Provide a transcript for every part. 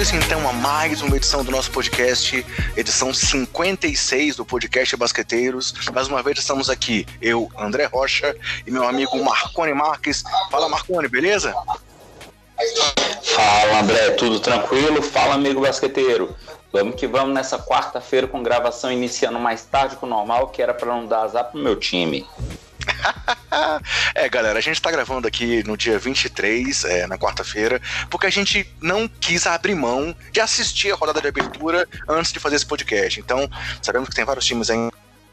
bem-vindos então a mais uma edição do nosso podcast, edição 56 do podcast Basqueteiros. Mais uma vez estamos aqui, eu, André Rocha, e meu amigo Marcone Marques. Fala Marcone, beleza? Fala André, tudo tranquilo? Fala amigo basqueteiro. Vamos que vamos nessa quarta-feira com gravação iniciando mais tarde que o normal, que era para não dar azar pro meu time. é, galera, a gente tá gravando aqui no dia 23, é, na quarta-feira, porque a gente não quis abrir mão de assistir a rodada de abertura antes de fazer esse podcast. Então, sabemos que tem vários times aí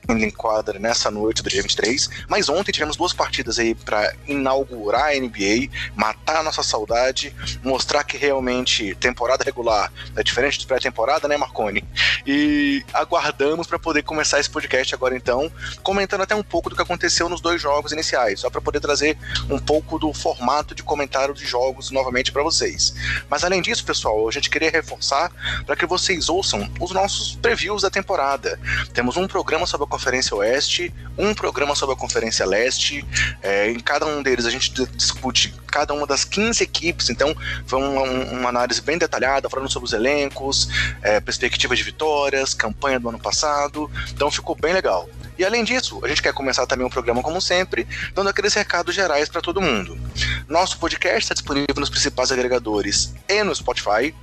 em quadra nessa noite do dia 23. Mas ontem tivemos duas partidas aí para inaugurar a NBA, matar a nossa saudade, mostrar que realmente temporada regular é diferente de pré-temporada, né, Marconi? E aguardamos para poder começar esse podcast agora então, comentando até um pouco do que aconteceu nos dois jogos iniciais, só para poder trazer um pouco do formato de comentário de jogos novamente para vocês. Mas além disso, pessoal, a gente queria reforçar para que vocês ouçam os nossos previews da temporada. Temos um programa sobre a Conferência Oeste, um programa sobre a Conferência Leste. É, em cada um deles a gente discute cada uma das 15 equipes, então foi uma, uma análise bem detalhada, falando sobre os elencos, é, perspectiva de vitórias, campanha do ano passado. Então ficou bem legal. E além disso, a gente quer começar também o um programa como sempre, dando aqueles recados gerais para todo mundo. Nosso podcast está disponível nos principais agregadores e no Spotify.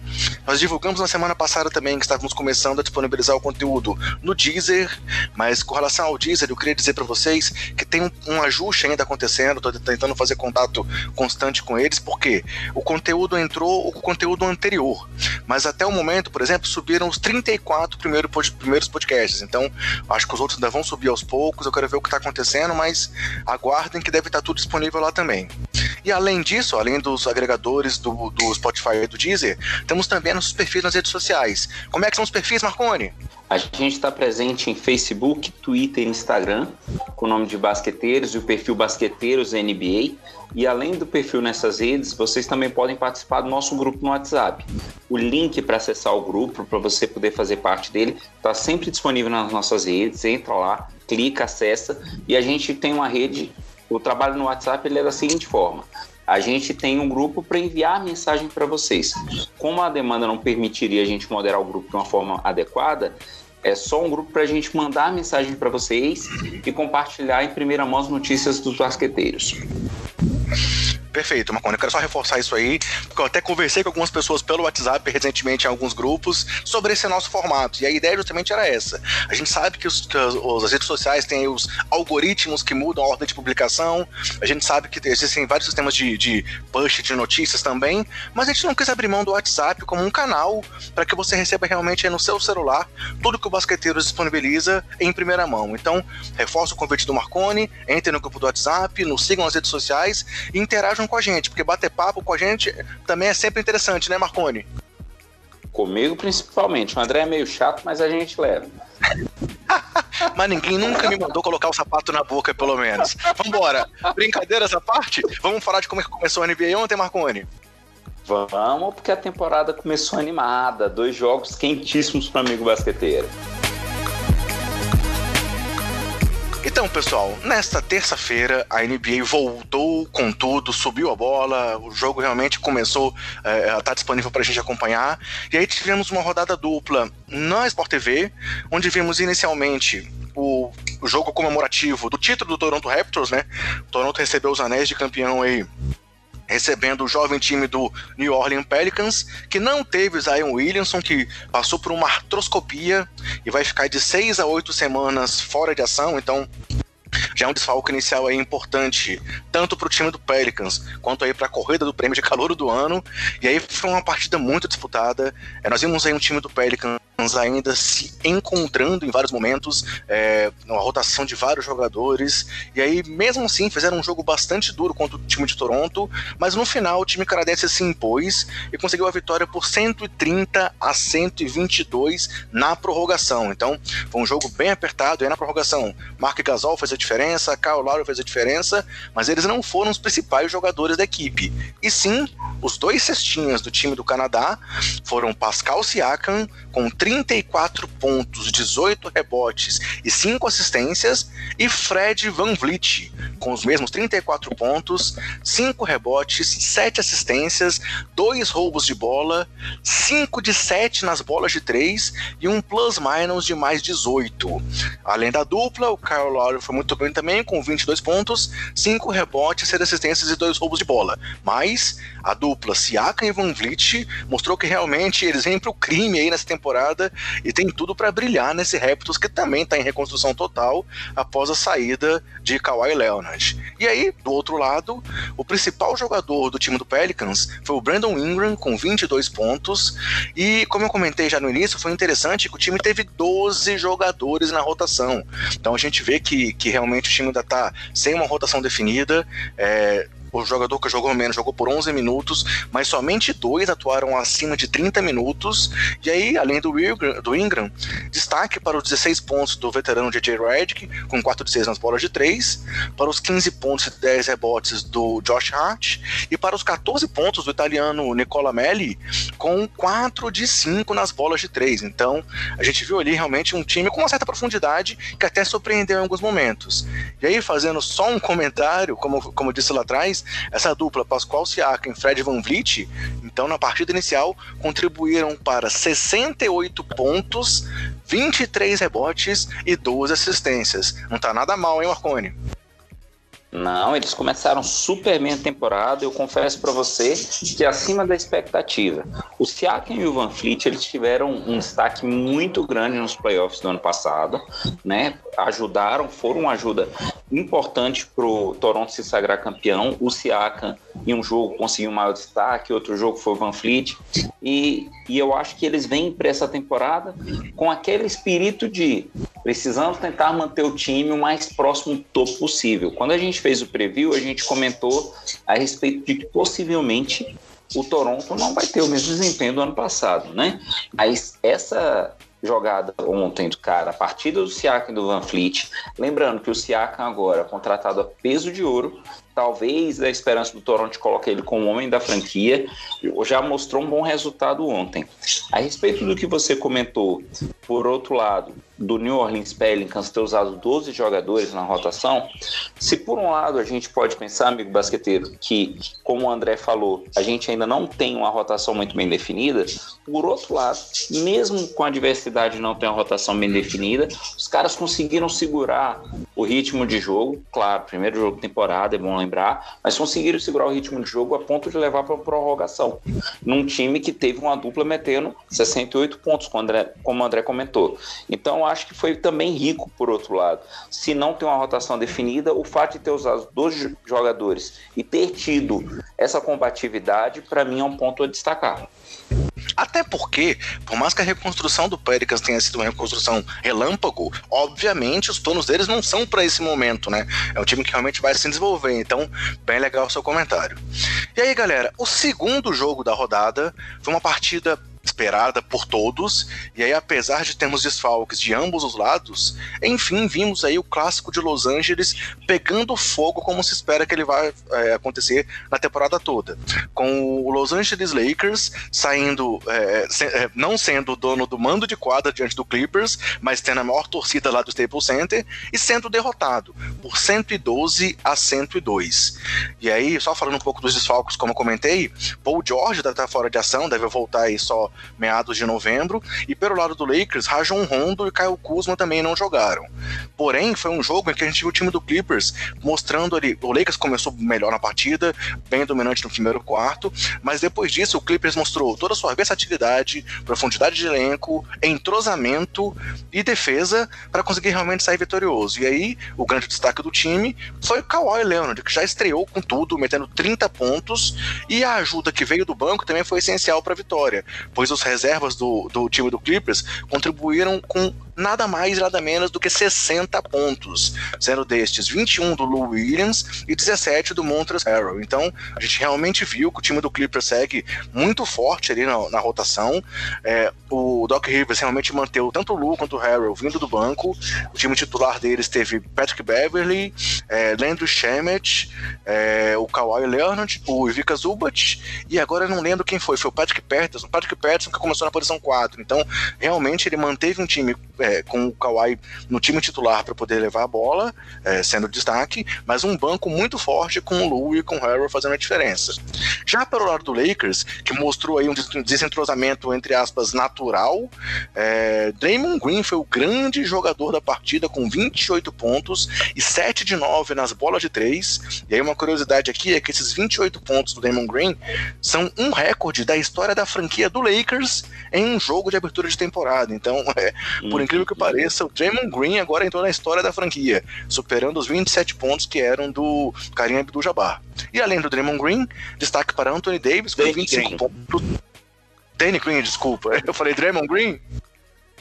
Nós divulgamos na semana passada também que estávamos começando a disponibilizar o conteúdo no Deezer, mas com relação ao Deezer, eu queria dizer para vocês que tem um, um, ajuste ainda acontecendo, estou tentando fazer contato constante com eles, porque o conteúdo entrou, o conteúdo anterior, mas até o momento, por exemplo, subiram os 34 primeiros podcasts, então acho que os outros ainda vão subir subir aos poucos, eu quero ver o que está acontecendo, mas aguardem que deve estar tá tudo disponível lá também. E além disso, além dos agregadores do, do Spotify e do Deezer, temos também nossos perfis nas redes sociais. Como é que são os perfis, Marconi? A gente está presente em Facebook, Twitter e Instagram, com o nome de Basqueteiros e o perfil Basqueteiros NBA. E além do perfil nessas redes, vocês também podem participar do nosso grupo no WhatsApp. O link para acessar o grupo, para você poder fazer parte dele, está sempre disponível nas nossas redes. Entra lá, clica, acessa. E a gente tem uma rede. O trabalho no WhatsApp ele é da seguinte forma: a gente tem um grupo para enviar mensagem para vocês. Como a demanda não permitiria a gente moderar o grupo de uma forma adequada, é só um grupo para a gente mandar mensagem para vocês e compartilhar em primeira mão as notícias dos basqueteiros. Perfeito, Marconi. Eu quero só reforçar isso aí, porque eu até conversei com algumas pessoas pelo WhatsApp recentemente em alguns grupos sobre esse nosso formato. E a ideia justamente era essa. A gente sabe que, os, que as redes sociais têm os algoritmos que mudam a ordem de publicação, a gente sabe que existem vários sistemas de, de push de notícias também, mas a gente não quis abrir mão do WhatsApp como um canal para que você receba realmente no seu celular tudo que o basqueteiro disponibiliza em primeira mão. Então, reforço o convite do Marconi, entre no grupo do WhatsApp, nos sigam nas redes sociais e interajam com a gente, porque bater papo com a gente também é sempre interessante, né, Marconi? Comigo principalmente. O André é meio chato, mas a gente leva. mas ninguém nunca me mandou colocar o sapato na boca, pelo menos. Vambora. Brincadeira essa parte? Vamos falar de como é que começou a NBA ontem, Marconi? Vamos, porque a temporada começou animada. Dois jogos quentíssimos para amigo basqueteiro. Então, pessoal, nesta terça-feira a NBA voltou com tudo, subiu a bola, o jogo realmente começou é, tá disponível para a gente acompanhar. E aí tivemos uma rodada dupla na Sport TV, onde vimos inicialmente o, o jogo comemorativo do título do Toronto Raptors, né? O Toronto recebeu os anéis de campeão aí recebendo o jovem time do New Orleans Pelicans, que não teve Zion Williamson, que passou por uma artroscopia e vai ficar de seis a oito semanas fora de ação, então já é um desfalque inicial aí importante, tanto para o time do Pelicans quanto aí para a corrida do prêmio de calor do ano. E aí foi uma partida muito disputada. É, nós vimos aí um time do Pelicans ainda se encontrando em vários momentos, é, uma rotação de vários jogadores, e aí mesmo assim fizeram um jogo bastante duro contra o time de Toronto, mas no final o time canadense se impôs e conseguiu a vitória por 130 a 122 na prorrogação. Então foi um jogo bem apertado, e aí na prorrogação Mark Gasol fez a diferença, Kyle Lowry fez a diferença, mas eles não foram os principais jogadores da equipe, e sim os dois cestinhas do time do Canadá foram Pascal Siakam com 34 pontos, 18 rebotes e 5 assistências, e Fred Van Vliet com os mesmos 34 pontos, 5 rebotes, 7 assistências, 2 roubos de bola, 5 de 7 nas bolas de 3 e um plus-minus de mais 18. Além da dupla, o Kyle Lowry foi muito bem também, com 22 pontos, 5 rebotes, 7 assistências e 2 roubos de bola. Mas a dupla Siakam e Van Vliet mostrou que realmente eles vêm pro crime aí nessa temporada e tem tudo para brilhar nesse Raptors que também está em reconstrução total após a saída de Kawhi Leonard. E aí, do outro lado, o principal jogador do time do Pelicans foi o Brandon Ingram com 22 pontos e como eu comentei já no início, foi interessante que o time teve 12 jogadores na rotação. Então a gente vê que, que realmente o time ainda está sem uma rotação definida. É, o jogador que jogou menos jogou por 11 minutos, mas somente dois atuaram acima de 30 minutos. E aí, além do Ingram, do Ingram destaque para os 16 pontos do veterano DJ Redick, com 4 de 6 nas bolas de 3, para os 15 pontos e 10 rebotes do Josh Hart, e para os 14 pontos do italiano Nicola Melli, com 4 de 5 nas bolas de 3. Então, a gente viu ali realmente um time com uma certa profundidade que até surpreendeu em alguns momentos. E aí, fazendo só um comentário, como, como eu disse lá atrás, essa dupla Pascoal Siakam e Fred Van Vliet, então na partida inicial contribuíram para 68 pontos, 23 rebotes e 12 assistências. Não tá nada mal, hein, Marconi? Não, eles começaram super bem a temporada. Eu confesso para você que acima da expectativa. O Siakam e o Van Fleet eles tiveram um destaque muito grande nos playoffs do ano passado, né? Ajudaram, foram uma ajuda importante para o Toronto se sagrar campeão. O Siakam em um jogo conseguiu um maior destaque, outro jogo foi o Van Fleet. E, e eu acho que eles vêm para essa temporada com aquele espírito de precisamos tentar manter o time o mais próximo do topo possível. Quando a gente fez o preview, a gente comentou a respeito de que possivelmente o Toronto não vai ter o mesmo desempenho do ano passado, né? Mas essa jogada ontem do cara, a partida do Siakam e do Van Fleet, lembrando que o Siakam agora contratado a peso de ouro, talvez a esperança do Toronto coloque ele como homem da franquia, já mostrou um bom resultado ontem. A respeito do que você comentou, por outro lado, do New Orleans Pelicans ter usado 12 jogadores na rotação, se por um lado a gente pode pensar, amigo basqueteiro, que, como o André falou, a gente ainda não tem uma rotação muito bem definida, por outro lado, mesmo com a diversidade não ter uma rotação bem definida, os caras conseguiram segurar o ritmo de jogo, claro, primeiro jogo de temporada, é bom lembrar, mas conseguiram segurar o ritmo de jogo a ponto de levar para a prorrogação, num time que teve uma dupla metendo 68 pontos, como como o André comentou. Então, acho que foi também rico, por outro lado. Se não tem uma rotação definida, o fato de ter usado dois jogadores e ter tido essa combatividade, para mim, é um ponto a destacar. Até porque, por mais que a reconstrução do Pelicans tenha sido uma reconstrução relâmpago, obviamente os planos deles não são para esse momento, né? É um time que realmente vai se desenvolver, então, bem legal o seu comentário. E aí, galera, o segundo jogo da rodada foi uma partida esperada por todos. E aí, apesar de termos desfalques de ambos os lados, enfim, vimos aí o clássico de Los Angeles pegando fogo como se espera que ele vai é, acontecer na temporada toda. Com o Los Angeles Lakers saindo, é, se, é, não sendo o dono do mando de quadra diante do Clippers, mas tendo a maior torcida lá do Staples Center e sendo derrotado por 112 a 102. E aí, só falando um pouco dos desfalques, como eu comentei, Paul George deve estar fora de ação, deve voltar aí só meados de novembro. E pelo lado do Lakers, Rajon Rondo e Kyle Kuzma também não jogaram. Porém, foi um jogo em que a gente viu o time do Clippers mostrando ali. O Lakers começou melhor na partida, bem dominante no primeiro quarto, mas depois disso o Clippers mostrou toda a sua versatilidade, profundidade de elenco, entrosamento e defesa para conseguir realmente sair vitorioso. E aí, o grande destaque do time foi o Kawhi Leonard, que já estreou com tudo, metendo 30 pontos, e a ajuda que veio do banco também foi essencial para a vitória, pois os reservas do, do time do Clippers contribuíram com nada mais nada menos do que 60 pontos, sendo destes 21 do Lou Williams e 17 do Montrezl Harrell. Então, a gente realmente viu que o time do Clippers segue muito forte ali na, na rotação. É, o Doc Rivers realmente manteve tanto o Lou quanto o Harrell vindo do banco. O time titular deles teve Patrick Beverly, é, Landry Shamet, é, o Kawhi Leonard, o Ivica Zubat e agora eu não lembro quem foi, foi o Patrick Patterson. O Patrick Patterson que começou na posição 4. Então, realmente ele manteve um time é, com o Kawhi no time titular para poder levar a bola, é, sendo destaque, mas um banco muito forte com o Lou e com o Harrell fazendo a diferença. Já pelo lado do Lakers, que mostrou aí um desentrosamento, entre aspas, natural, é, Draymond Green foi o grande jogador da partida com 28 pontos e 7 de 9 nas bolas de 3. E aí uma curiosidade aqui é que esses 28 pontos do Draymond Green são um recorde da história da franquia do Lakers em um jogo de abertura de temporada. Então, é, por uhum. Incrível que pareça, o Draymond Green agora entrou na história da franquia, superando os 27 pontos que eram do Karim Abdul-Jabbar. E além do Draymond Green, destaque para Anthony Davis com 25 Green. pontos. Danny Green, desculpa. Eu falei Draymond Green?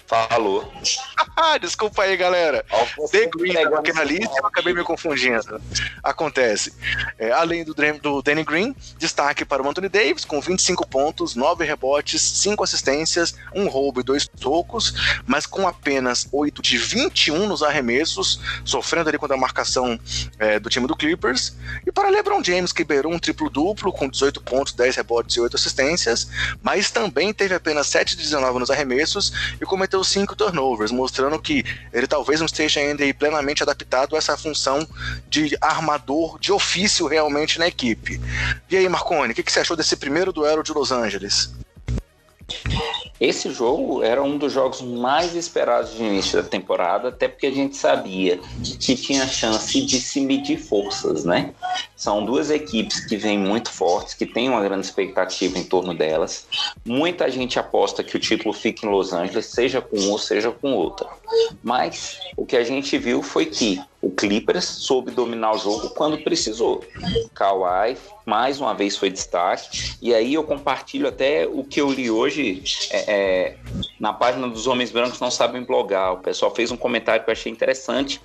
Falou. Desculpa aí, galera. The Green na lista eu acabei me confundindo. Acontece. É, além do, do Danny Green, destaque para o Anthony Davis, com 25 pontos, 9 rebotes, 5 assistências, um roubo e dois tocos, mas com apenas 8 de 21 nos arremessos, sofrendo ali contra a marcação é, do time do Clippers. E para LeBron James, que beirou um triplo-duplo, com 18 pontos, 10 rebotes e 8 assistências, mas também teve apenas 7 de 19 nos arremessos e cometeu cinco turnovers, mostrando que ele talvez não esteja ainda plenamente adaptado a essa função de armador de ofício realmente na equipe. E aí, Marconi, o que, que você achou desse primeiro duelo de Los Angeles? Esse jogo era um dos jogos mais esperados de início da temporada, até porque a gente sabia que tinha chance de se medir forças, né? São duas equipes que vêm muito fortes, que têm uma grande expectativa em torno delas. Muita gente aposta que o título fique em Los Angeles, seja com um ou seja com outra. Mas o que a gente viu foi que o Clippers soube dominar o jogo quando precisou. Kawhi mais uma vez foi destaque. E aí eu compartilho até o que eu li hoje é, é, na página dos Homens Brancos Não Sabem Blogar. O pessoal fez um comentário que eu achei interessante,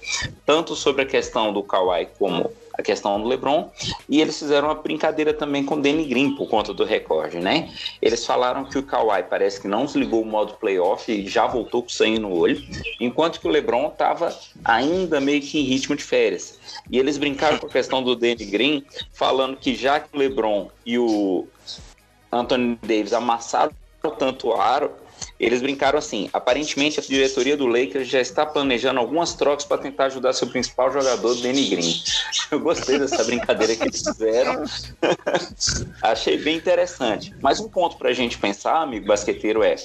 tanto sobre a questão do Kawhi como a questão do LeBron, e eles fizeram uma brincadeira também com o Danny Green por conta do recorde, né? Eles falaram que o Kawhi parece que não desligou o modo playoff e já voltou com sangue no olho, enquanto que o LeBron estava ainda meio que em ritmo de férias. E eles brincaram com a questão do Danny Green, falando que já que o LeBron e o Anthony Davis amassaram tanto o aro, eles brincaram assim: aparentemente a diretoria do Lakers já está planejando algumas trocas para tentar ajudar seu principal jogador, Danny Green. Eu gostei dessa brincadeira que eles fizeram. Achei bem interessante. Mas um ponto para a gente pensar, amigo basqueteiro, é: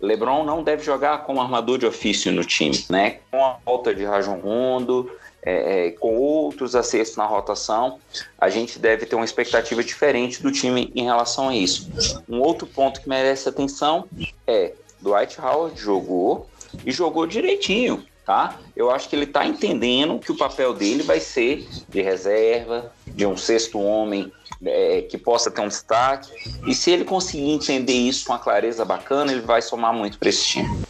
LeBron não deve jogar como armador de ofício no time, né? Com a volta de Rajon Rondo, é, é, com outros acessos na rotação, a gente deve ter uma expectativa diferente do time em relação a isso. Um outro ponto que merece atenção é Dwight Howard jogou e jogou direitinho, tá? Eu acho que ele está entendendo que o papel dele vai ser de reserva, de um sexto homem é, que possa ter um destaque. E se ele conseguir entender isso com uma clareza bacana, ele vai somar muito para esse time.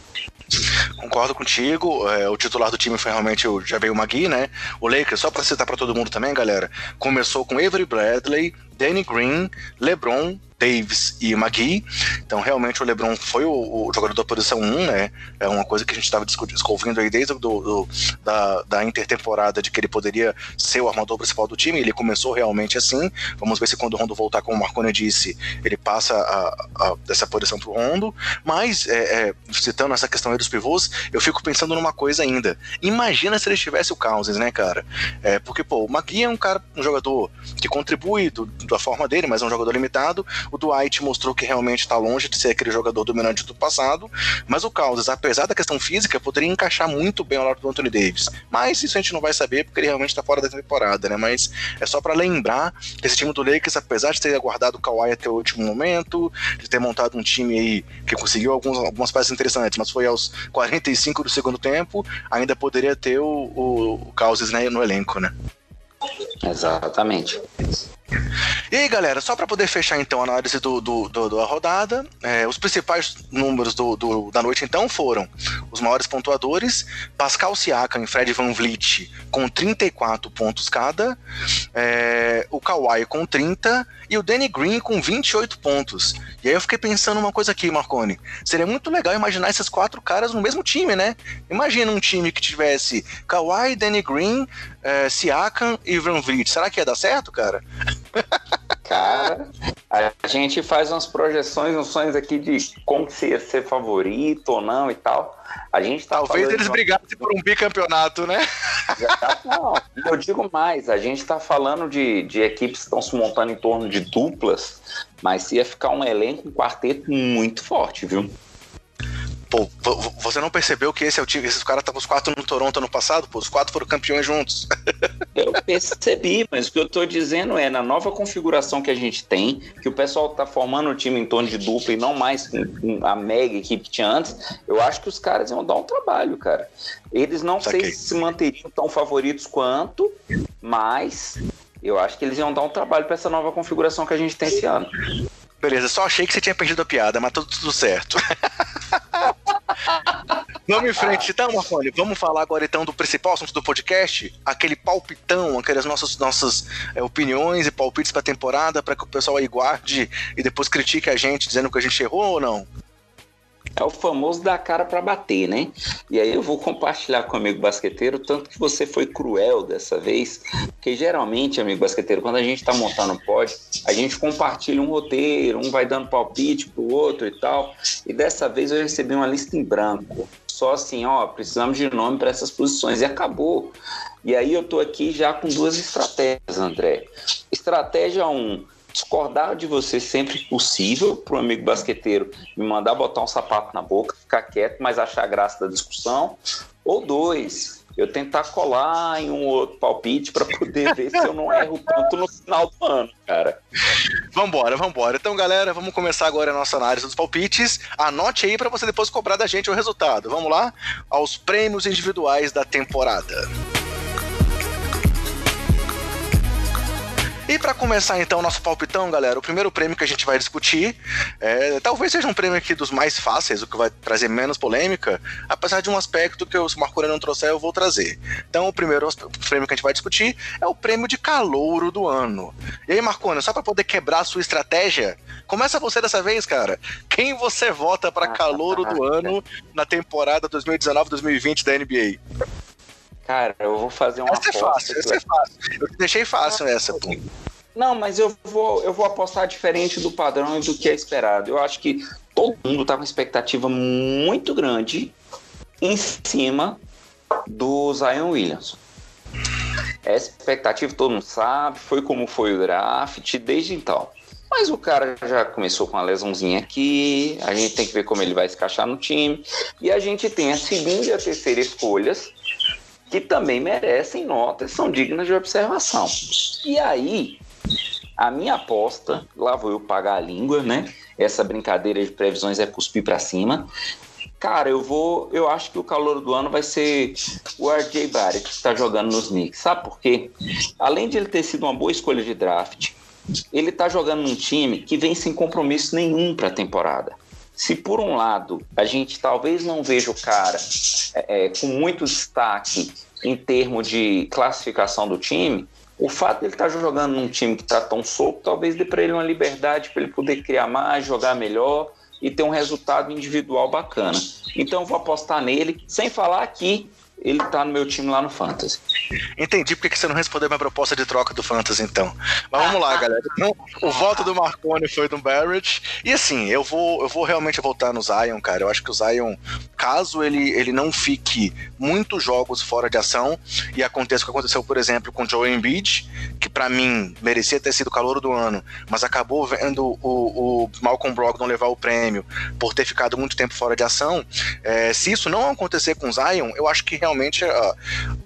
Concordo contigo. É, o titular do time foi realmente o Javel Magui, né? O Lakers, só para citar para todo mundo também, galera, começou com Avery Bradley, Danny Green, LeBron, Davis e McGee. Então, realmente, o LeBron foi o, o, jogador da posição 1, né? É uma coisa que a gente estava discutindo aí desde do, do, da, da intertemporada de que ele poderia ser o armador principal do time. Ele começou realmente assim. Vamos ver se quando o Rondo voltar, como o Marconi disse, ele passa a, a, dessa posição para o Rondo. Mas, é, é, citando essa questão aí dos pivôs, eu fico pensando numa coisa ainda. Imagina se ele tivesse o Cousins, né, cara? É, porque, pô, o McGee é um cara, um jogador que contribui do, da forma dele, mas é um jogador limitado. O Dwight mostrou que realmente está longe de ser aquele jogador dominante do passado, mas o Cousins, apesar da questão física, poderia encaixar muito bem ao lado do Anthony Davis. Mas isso a gente não vai saber porque ele realmente está fora da temporada, né? Mas é só para lembrar que esse time do Lakers, apesar de ter aguardado o Kawhi até o último momento, de ter montado um time aí que conseguiu alguns, algumas peças interessantes, mas foi aos 45 do segundo tempo, ainda poderia ter o, o, o né, no elenco, né? Exatamente. E aí, galera, só para poder fechar então a análise do, do, do da rodada, é, os principais números do, do, da noite então foram os maiores pontuadores, Pascal Siakam e Fred Van Vliet com 34 pontos cada, é, o Kawhi com 30 e o Danny Green com 28 pontos. E aí eu fiquei pensando uma coisa aqui, Marconi. Seria muito legal imaginar esses quatro caras no mesmo time, né? Imagina um time que tivesse Kawhi, Danny Green, é, Siakam e Van Vliet. Será que ia dar certo, cara? Cara, a gente faz umas projeções, uns sonhos aqui de como se ia ser favorito ou não e tal. A gente tá Talvez eles brigassem por um bicampeonato, né? Não, eu digo mais, a gente tá falando de, de equipes que estão se montando em torno de duplas, mas ia ficar um elenco, um quarteto muito forte, viu? Pô, você não percebeu que esse é o time, esses caras estavam os quatro no Toronto ano passado? Pô, os quatro foram campeões juntos. Eu percebi, mas o que eu tô dizendo é, na nova configuração que a gente tem, que o pessoal tá formando o time em torno de dupla e não mais a mega equipe que tinha antes, eu acho que os caras iam dar um trabalho, cara. Eles não Saquei. sei se manteriam tão favoritos quanto, mas eu acho que eles iam dar um trabalho para essa nova configuração que a gente tem esse ano. Beleza, só achei que você tinha perdido a piada, mas tudo, tudo certo. Vamos em frente, então, Marconi. Vamos falar agora então do principal assunto do podcast, aquele palpitão, aquelas nossas, nossas é, opiniões e palpites para a temporada, para que o pessoal aí guarde e depois critique a gente dizendo que a gente errou ou não. É o famoso dar cara para bater, né? E aí eu vou compartilhar com o amigo basqueteiro, tanto que você foi cruel dessa vez, porque geralmente, amigo basqueteiro, quando a gente tá montando o pod, a gente compartilha um roteiro, um vai dando palpite pro outro e tal. E dessa vez eu recebi uma lista em branco. Só assim, ó, precisamos de nome para essas posições e acabou. E aí eu tô aqui já com duas estratégias, André. Estratégia 1, um, discordar de você sempre que possível, para o amigo basqueteiro me mandar botar um sapato na boca, ficar quieto, mas achar graça da discussão. Ou dois, eu tentar colar em um outro palpite para poder ver se eu não erro tanto no final do ano, cara. Vambora, vambora. Então, galera, vamos começar agora a nossa análise dos palpites. Anote aí para você depois cobrar da gente o resultado. Vamos lá? Aos prêmios individuais da temporada. E para começar então o nosso palpitão, galera, o primeiro prêmio que a gente vai discutir é, talvez seja um prêmio aqui dos mais fáceis, o que vai trazer menos polêmica, apesar de um aspecto que o Marco não trouxer, eu vou trazer. Então o primeiro prêmio que a gente vai discutir é o prêmio de calouro do ano. E aí, Marcona, só para poder quebrar a sua estratégia, começa você dessa vez, cara. Quem você vota para calouro do ano na temporada 2019-2020 da NBA? Cara, eu vou fazer uma essa é fácil, essa é fácil. Eu deixei fácil essa, pô. Não, mas eu vou, eu vou apostar diferente do padrão e do que é esperado. Eu acho que todo mundo tá com expectativa muito grande em cima do Zion Williams. Essa expectativa todo mundo sabe, foi como foi o draft desde então. Mas o cara já começou com uma lesãozinha aqui, a gente tem que ver como ele vai se encaixar no time. E a gente tem a segunda e a terceira escolhas que também merecem notas, são dignas de observação. E aí, a minha aposta, lá vou eu pagar a língua, né? Essa brincadeira de previsões é cuspir para cima. Cara, eu vou. Eu acho que o calor do ano vai ser o RJ Barrett, que está jogando nos Knicks. Sabe por quê? Além de ele ter sido uma boa escolha de draft, ele está jogando num time que vem sem compromisso nenhum para a temporada. Se por um lado a gente talvez não veja o cara é, é, com muito destaque em termos de classificação do time, o fato de ele estar tá jogando num time que está tão solto, talvez dê para ele uma liberdade para ele poder criar mais, jogar melhor e ter um resultado individual bacana. Então eu vou apostar nele, sem falar que ele tá no meu time lá no Fantasy. Entendi porque você não respondeu minha proposta de troca do Fantasy, então. Mas vamos lá, galera. Então, o voto do Marconi foi do Barrett. E assim, eu vou, eu vou realmente voltar no Zion, cara. Eu acho que o Zion, caso ele, ele não fique muitos jogos fora de ação, e aconteça o que aconteceu, por exemplo, com o Joe Embiid, que para mim merecia ter sido calor do ano, mas acabou vendo o, o Malcolm Brogdon levar o prêmio por ter ficado muito tempo fora de ação. É, se isso não acontecer com o Zion, eu acho que realmente uh,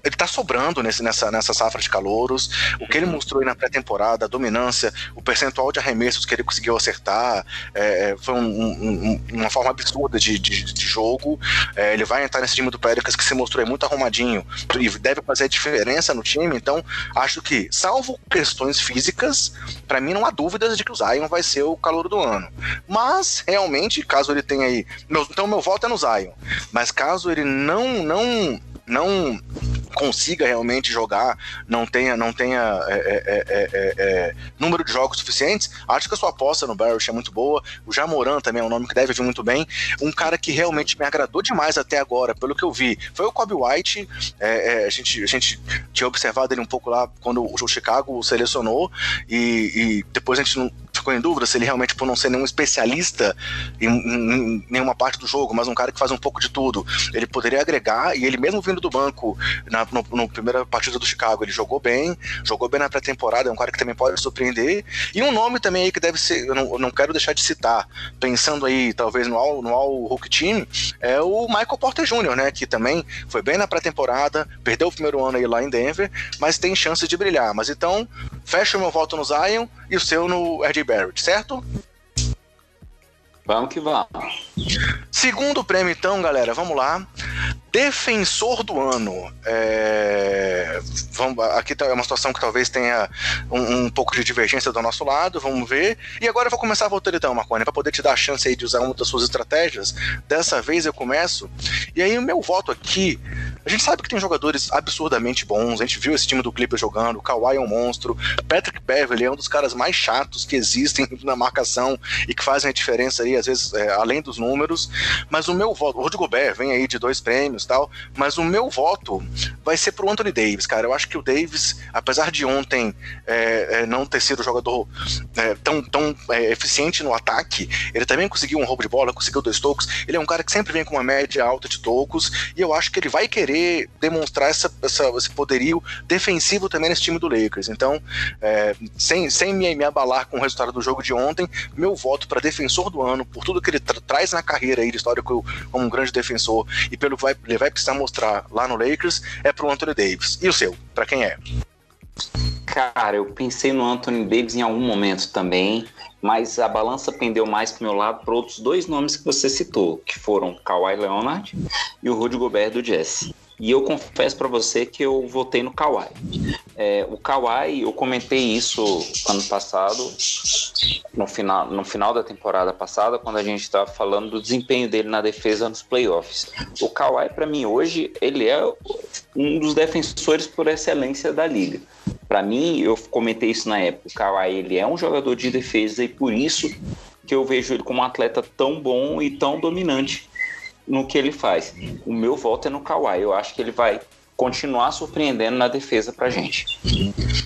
ele tá sobrando nesse, nessa, nessa safra de calouros. O que ele uhum. mostrou aí na pré-temporada, a dominância, o percentual de arremessos que ele conseguiu acertar, é, é foi um, um, uma forma absurda de, de, de jogo. É, ele vai entrar nesse time do Pelicans que se mostrou muito arrumadinho e deve fazer diferença no time. Então, acho que, salvo questões físicas, para mim não há dúvidas de que o Zion vai ser o calor do ano. Mas, realmente, caso ele tenha aí. Meu, então, meu voto é no Zion. Mas caso ele não, não não consiga realmente jogar, não tenha, não tenha é, é, é, é, número de jogos suficientes, acho que a sua aposta no Barrett é muito boa. O Jamoran também é um nome que deve vir muito bem. Um cara que realmente me agradou demais até agora, pelo que eu vi, foi o Kobe White. a, gente, a gente tinha observado ele um pouco lá quando o Chicago o selecionou, e, e depois a gente não ficou em dúvida se ele realmente, por não ser nenhum especialista em, em, em, nenhuma parte do jogo, mas um cara que faz um pouco de tudo, ele poderia agregar, e ele mesmo vindo do banco na no, no primeira partida do Chicago, ele jogou bem, jogou bem na pré-temporada, é um cara que também pode surpreender, e um nome também aí que deve ser, eu não, eu não quero deixar de citar, pensando aí talvez no All, no All Hulk Team, é o Michael Porter Jr., né, que também foi bem na pré-temporada, perdeu o primeiro ano aí lá em Denver, mas tem chance de brilhar, mas então, fecha o meu voto no Zion e o seu no RJ Barrett, certo? Vamos que vamos. Segundo prêmio, então, galera, vamos lá. Defensor do ano. É... Vamos, aqui tá, é uma situação que talvez tenha um, um, pouco de divergência do nosso lado, vamos ver. E agora eu vou começar a voltar então, Marconi, para poder te dar a chance aí de usar uma das suas estratégias. Dessa vez eu começo. E aí o meu voto aqui, a gente sabe que tem jogadores absurdamente bons, a gente viu esse time do Clipper jogando, o Kawhi é um monstro, Patrick Beverly é um dos caras mais chatos que existem na marcação e que fazem a diferença aí, às vezes, é, além dos números. Mas o meu voto, o Rudy Gobert vem aí de dois prêmios tal, mas o meu voto vai ser pro Anthony Davis, cara. Eu acho que o Davis, apesar de ontem é, é, não ter sido jogador é, tão, tão é, eficiente no ataque, ele também conseguiu um roubo de bola, conseguiu dois tocos. Ele é um cara que sempre vem com uma média alta de tocos, e eu acho que ele vai querer demonstrar essa, essa esse poderio defensivo também nesse time do Lakers. Então, é, sem, sem me, me abalar com o resultado do jogo de ontem, meu voto para defensor do ano, por tudo que ele tra traz na carreira aí de história como um grande defensor e pelo que vai, ele vai precisar mostrar lá no Lakers, é pro Anthony Davis. E o seu, para quem é? Cara, eu pensei no Anthony Davis em algum momento também, mas a balança pendeu mais pro meu lado para outros dois nomes que você citou, que foram Kawhi Leonard e o Rudy Gobert do Jazz. E eu confesso para você que eu votei no Kawhi. É, o Kawhi, eu comentei isso ano passado, no final, no final da temporada passada, quando a gente estava falando do desempenho dele na defesa nos playoffs. O Kawhi, para mim, hoje, ele é um dos defensores por excelência da liga. Para mim, eu comentei isso na época, o Kawhi ele é um jogador de defesa e por isso que eu vejo ele como um atleta tão bom e tão dominante no que ele faz. O meu voto é no Kawhi. Eu acho que ele vai continuar surpreendendo na defesa pra gente.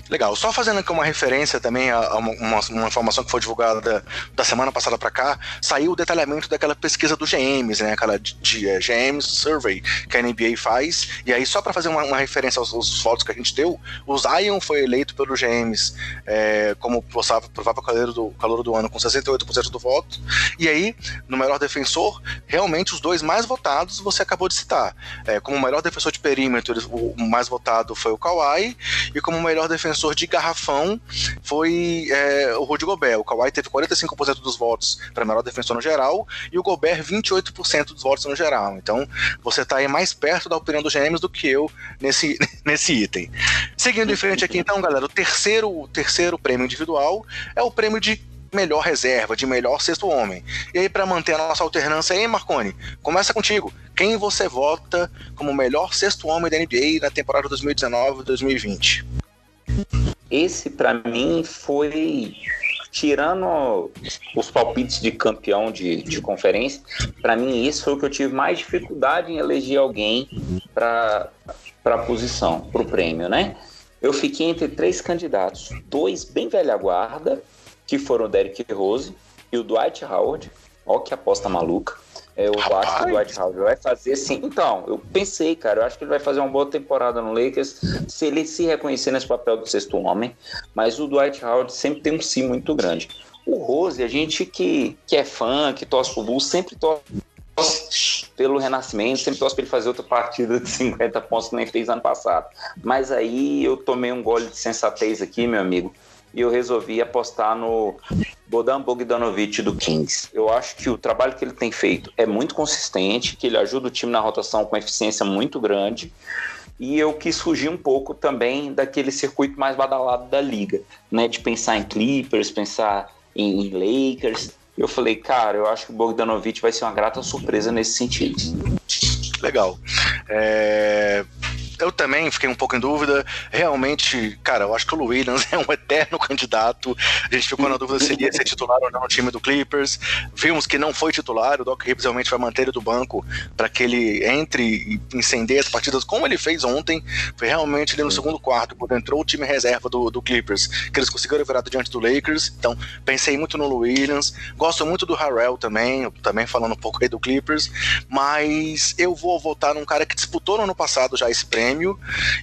Legal. Só fazendo aqui uma referência também a, uma, uma, informação que foi divulgada da, semana passada para cá, saiu o detalhamento daquela pesquisa do GMs, né? Aquela de, de, é, GMs Survey que a NBA faz. E aí, só para fazer uma, uma, referência aos, aos, votos que a gente deu, o Zion foi eleito pelo GMs é, como provável calor do, calor do ano com 68% do voto. E aí, no melhor defensor, realmente os dois mais votados você acabou de citar. É, como melhor defensor de perímetro, o mais votado foi o Kawhi, e como melhor defensor de garrafão foi é, o Rudy Gobert. O Kawhi teve 45% dos votos para melhor defensor no geral, e o Gobert 28% dos votos no geral. Então, você está aí mais perto da opinião dos gêmeos do que eu nesse, nesse item. Seguindo em frente aqui, então, galera, o terceiro, o terceiro prêmio individual é o prêmio de melhor reserva, de melhor sexto homem. E aí, para manter a nossa alternância aí, Marconi, começa contigo. Quem você vota como melhor sexto homem da NBA na temporada 2019-2020? Esse, para mim, foi tirando os palpites de campeão de, de conferência, para mim esse foi o que eu tive mais dificuldade em eleger alguém para a posição, para o prêmio, né? Eu fiquei entre três candidatos, dois bem velha guarda que foram o Derrick Rose e o Dwight Howard. Olha que aposta maluca. É, eu Rapaz. acho que o Dwight Howard vai fazer sim. Então, eu pensei, cara, eu acho que ele vai fazer uma boa temporada no Lakers se ele se reconhecer nesse papel do sexto homem. Mas o Dwight Howard sempre tem um sim muito grande. O Rose, a gente que, que é fã, que torce pro Bulls, sempre torce pelo renascimento, sempre torce para ele fazer outra partida de 50 pontos que nem fez ano passado. Mas aí eu tomei um gole de sensatez aqui, meu amigo e eu resolvi apostar no Bodan Bogdanovic do Kings. Eu acho que o trabalho que ele tem feito é muito consistente, que ele ajuda o time na rotação com eficiência muito grande. E eu quis fugir um pouco também daquele circuito mais badalado da liga, né? De pensar em Clippers, pensar em, Lakers. Eu falei, cara, eu acho que o Bogdanovic vai ser uma grata surpresa nesse sentido. Legal. É eu também fiquei um pouco em dúvida. Realmente, cara, eu acho que o Williams é um eterno candidato. A gente ficou na dúvida se ele ia ser titular ou não no time do Clippers. Vimos que não foi titular. O Doc Rivers realmente vai manter ele do banco para que ele entre e incendeie as partidas como ele fez ontem. Foi realmente ali no segundo quarto, quando entrou o time reserva do, do Clippers, que eles conseguiram virar diante do Lakers. Então, pensei muito no Williams. Gosto muito do Harrell também, também falando um pouco aí do Clippers. Mas eu vou votar num cara que disputou no ano passado já esse prêmio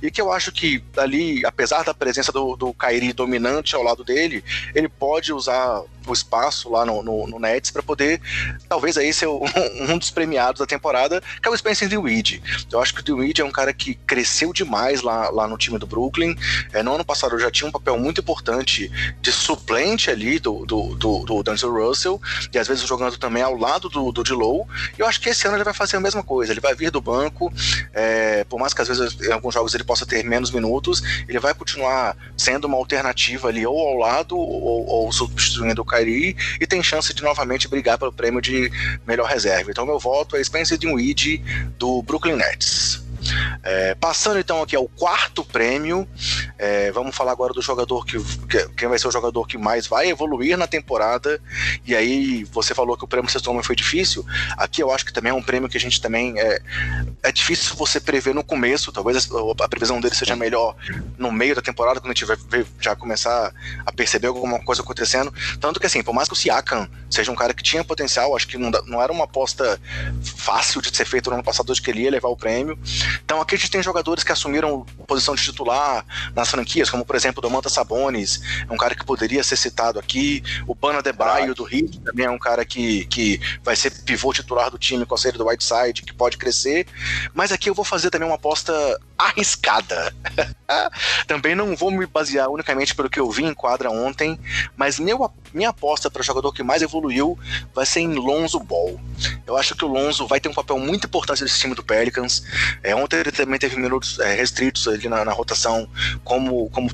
e que eu acho que ali, apesar da presença do, do Kyrie dominante ao lado dele, ele pode usar o espaço lá no, no, no Nets para poder, talvez aí ser um, um, dos premiados da temporada, que é o Spencer Dinwiddie. Eu acho que o Dinwiddie é um cara que cresceu demais lá, lá no time do Brooklyn. É, no ano passado já tinha um papel muito importante de suplente ali do, do, do, do Russell, e às vezes jogando também ao lado do, do D'Lo. E eu acho que esse ano ele vai fazer a mesma coisa. Ele vai vir do banco, é, por mais que às vezes em alguns jogos ele possa ter menos minutos, ele vai continuar sendo uma alternativa ali ou ao lado ou, ou substituindo o Kyrie e tem chance de novamente brigar pelo prêmio de melhor reserva. Então meu voto é Spencer Dinwiddie do Brooklyn Nets. É, passando então aqui ao quarto prêmio, é, vamos falar agora do jogador que, que, quem vai ser o jogador que mais vai evoluir na temporada. E aí você falou que o prêmio sexto foi difícil. Aqui eu acho que também é um prêmio que a gente também é, é difícil você prever no começo. Talvez a, a previsão dele seja melhor no meio da temporada quando a gente vai já começar a perceber alguma coisa acontecendo. Tanto que assim, por mais que o Siakam seja um cara que tinha potencial, acho que não, não era uma aposta fácil de ser feita no ano passado de que ele ia levar o prêmio. Então aqui a gente tem jogadores que assumiram posição de titular nas franquias, como por exemplo o Domantas Sabonis, é um cara que poderia ser citado aqui, o Bana Debaio do Heat também é um cara que, que vai ser pivô titular do time com a saída do Whiteside, que pode crescer, mas aqui eu vou fazer também uma aposta arriscada. também não vou me basear unicamente pelo que eu vi em quadra ontem, mas meu, minha aposta para o jogador que mais evoluiu vai ser em Lonzo Ball. Eu acho que o Lonzo vai ter um papel muito importante nesse time do Pelicans. É, ontem ele também teve minutos é, restritos ali na, na, rotação, como, como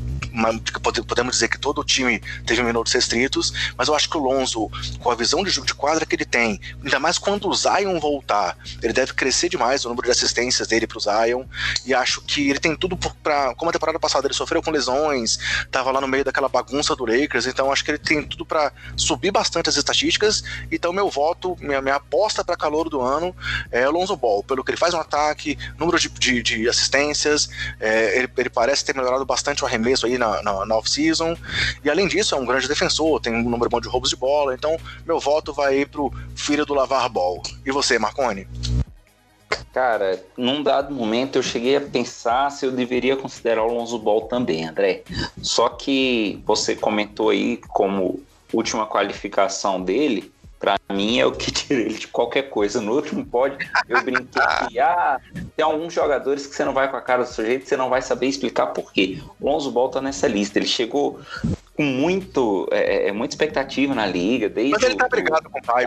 podemos dizer que todo o time teve minutos restritos, mas eu acho que o Lonzo, com a visão de jogo de quadra que ele tem, ainda mais quando o Zion voltar, ele deve crescer demais o número de assistências dele para o Zion, e acho que ele tem tudo para. Como a temporada passada ele sofreu com lesões, estava lá no meio daquela bagunça do Lakers, então acho que ele tem tudo para subir bastante as estatísticas. Então, meu voto, minha, minha aposta para calor do ano é o Lonzo Ball, pelo que ele faz no ataque, número de, de, de assistências, é, ele, ele, parece ter melhorado bastante o arremesso aí na, na, na off-season, e além disso é um grande defensor, tem um número bom de roubos de bola, então meu voto vai pro filho do Lavar Ball. E você, Marconi? Cara, num dado momento eu cheguei a pensar se eu deveria considerar o Lonzo Ball também, André. Só que você comentou aí como última qualificação dele, para mim é o que tira ele de qualquer coisa. No último pódio, eu brinquei que ah, tem alguns jogadores que você não vai com a cara do sujeito, você não vai saber explicar por quê. O Lonzo Ball tá nessa lista. Ele chegou com muito, é, é muita expectativa na liga. Desde Mas ele tá brigado com o pai.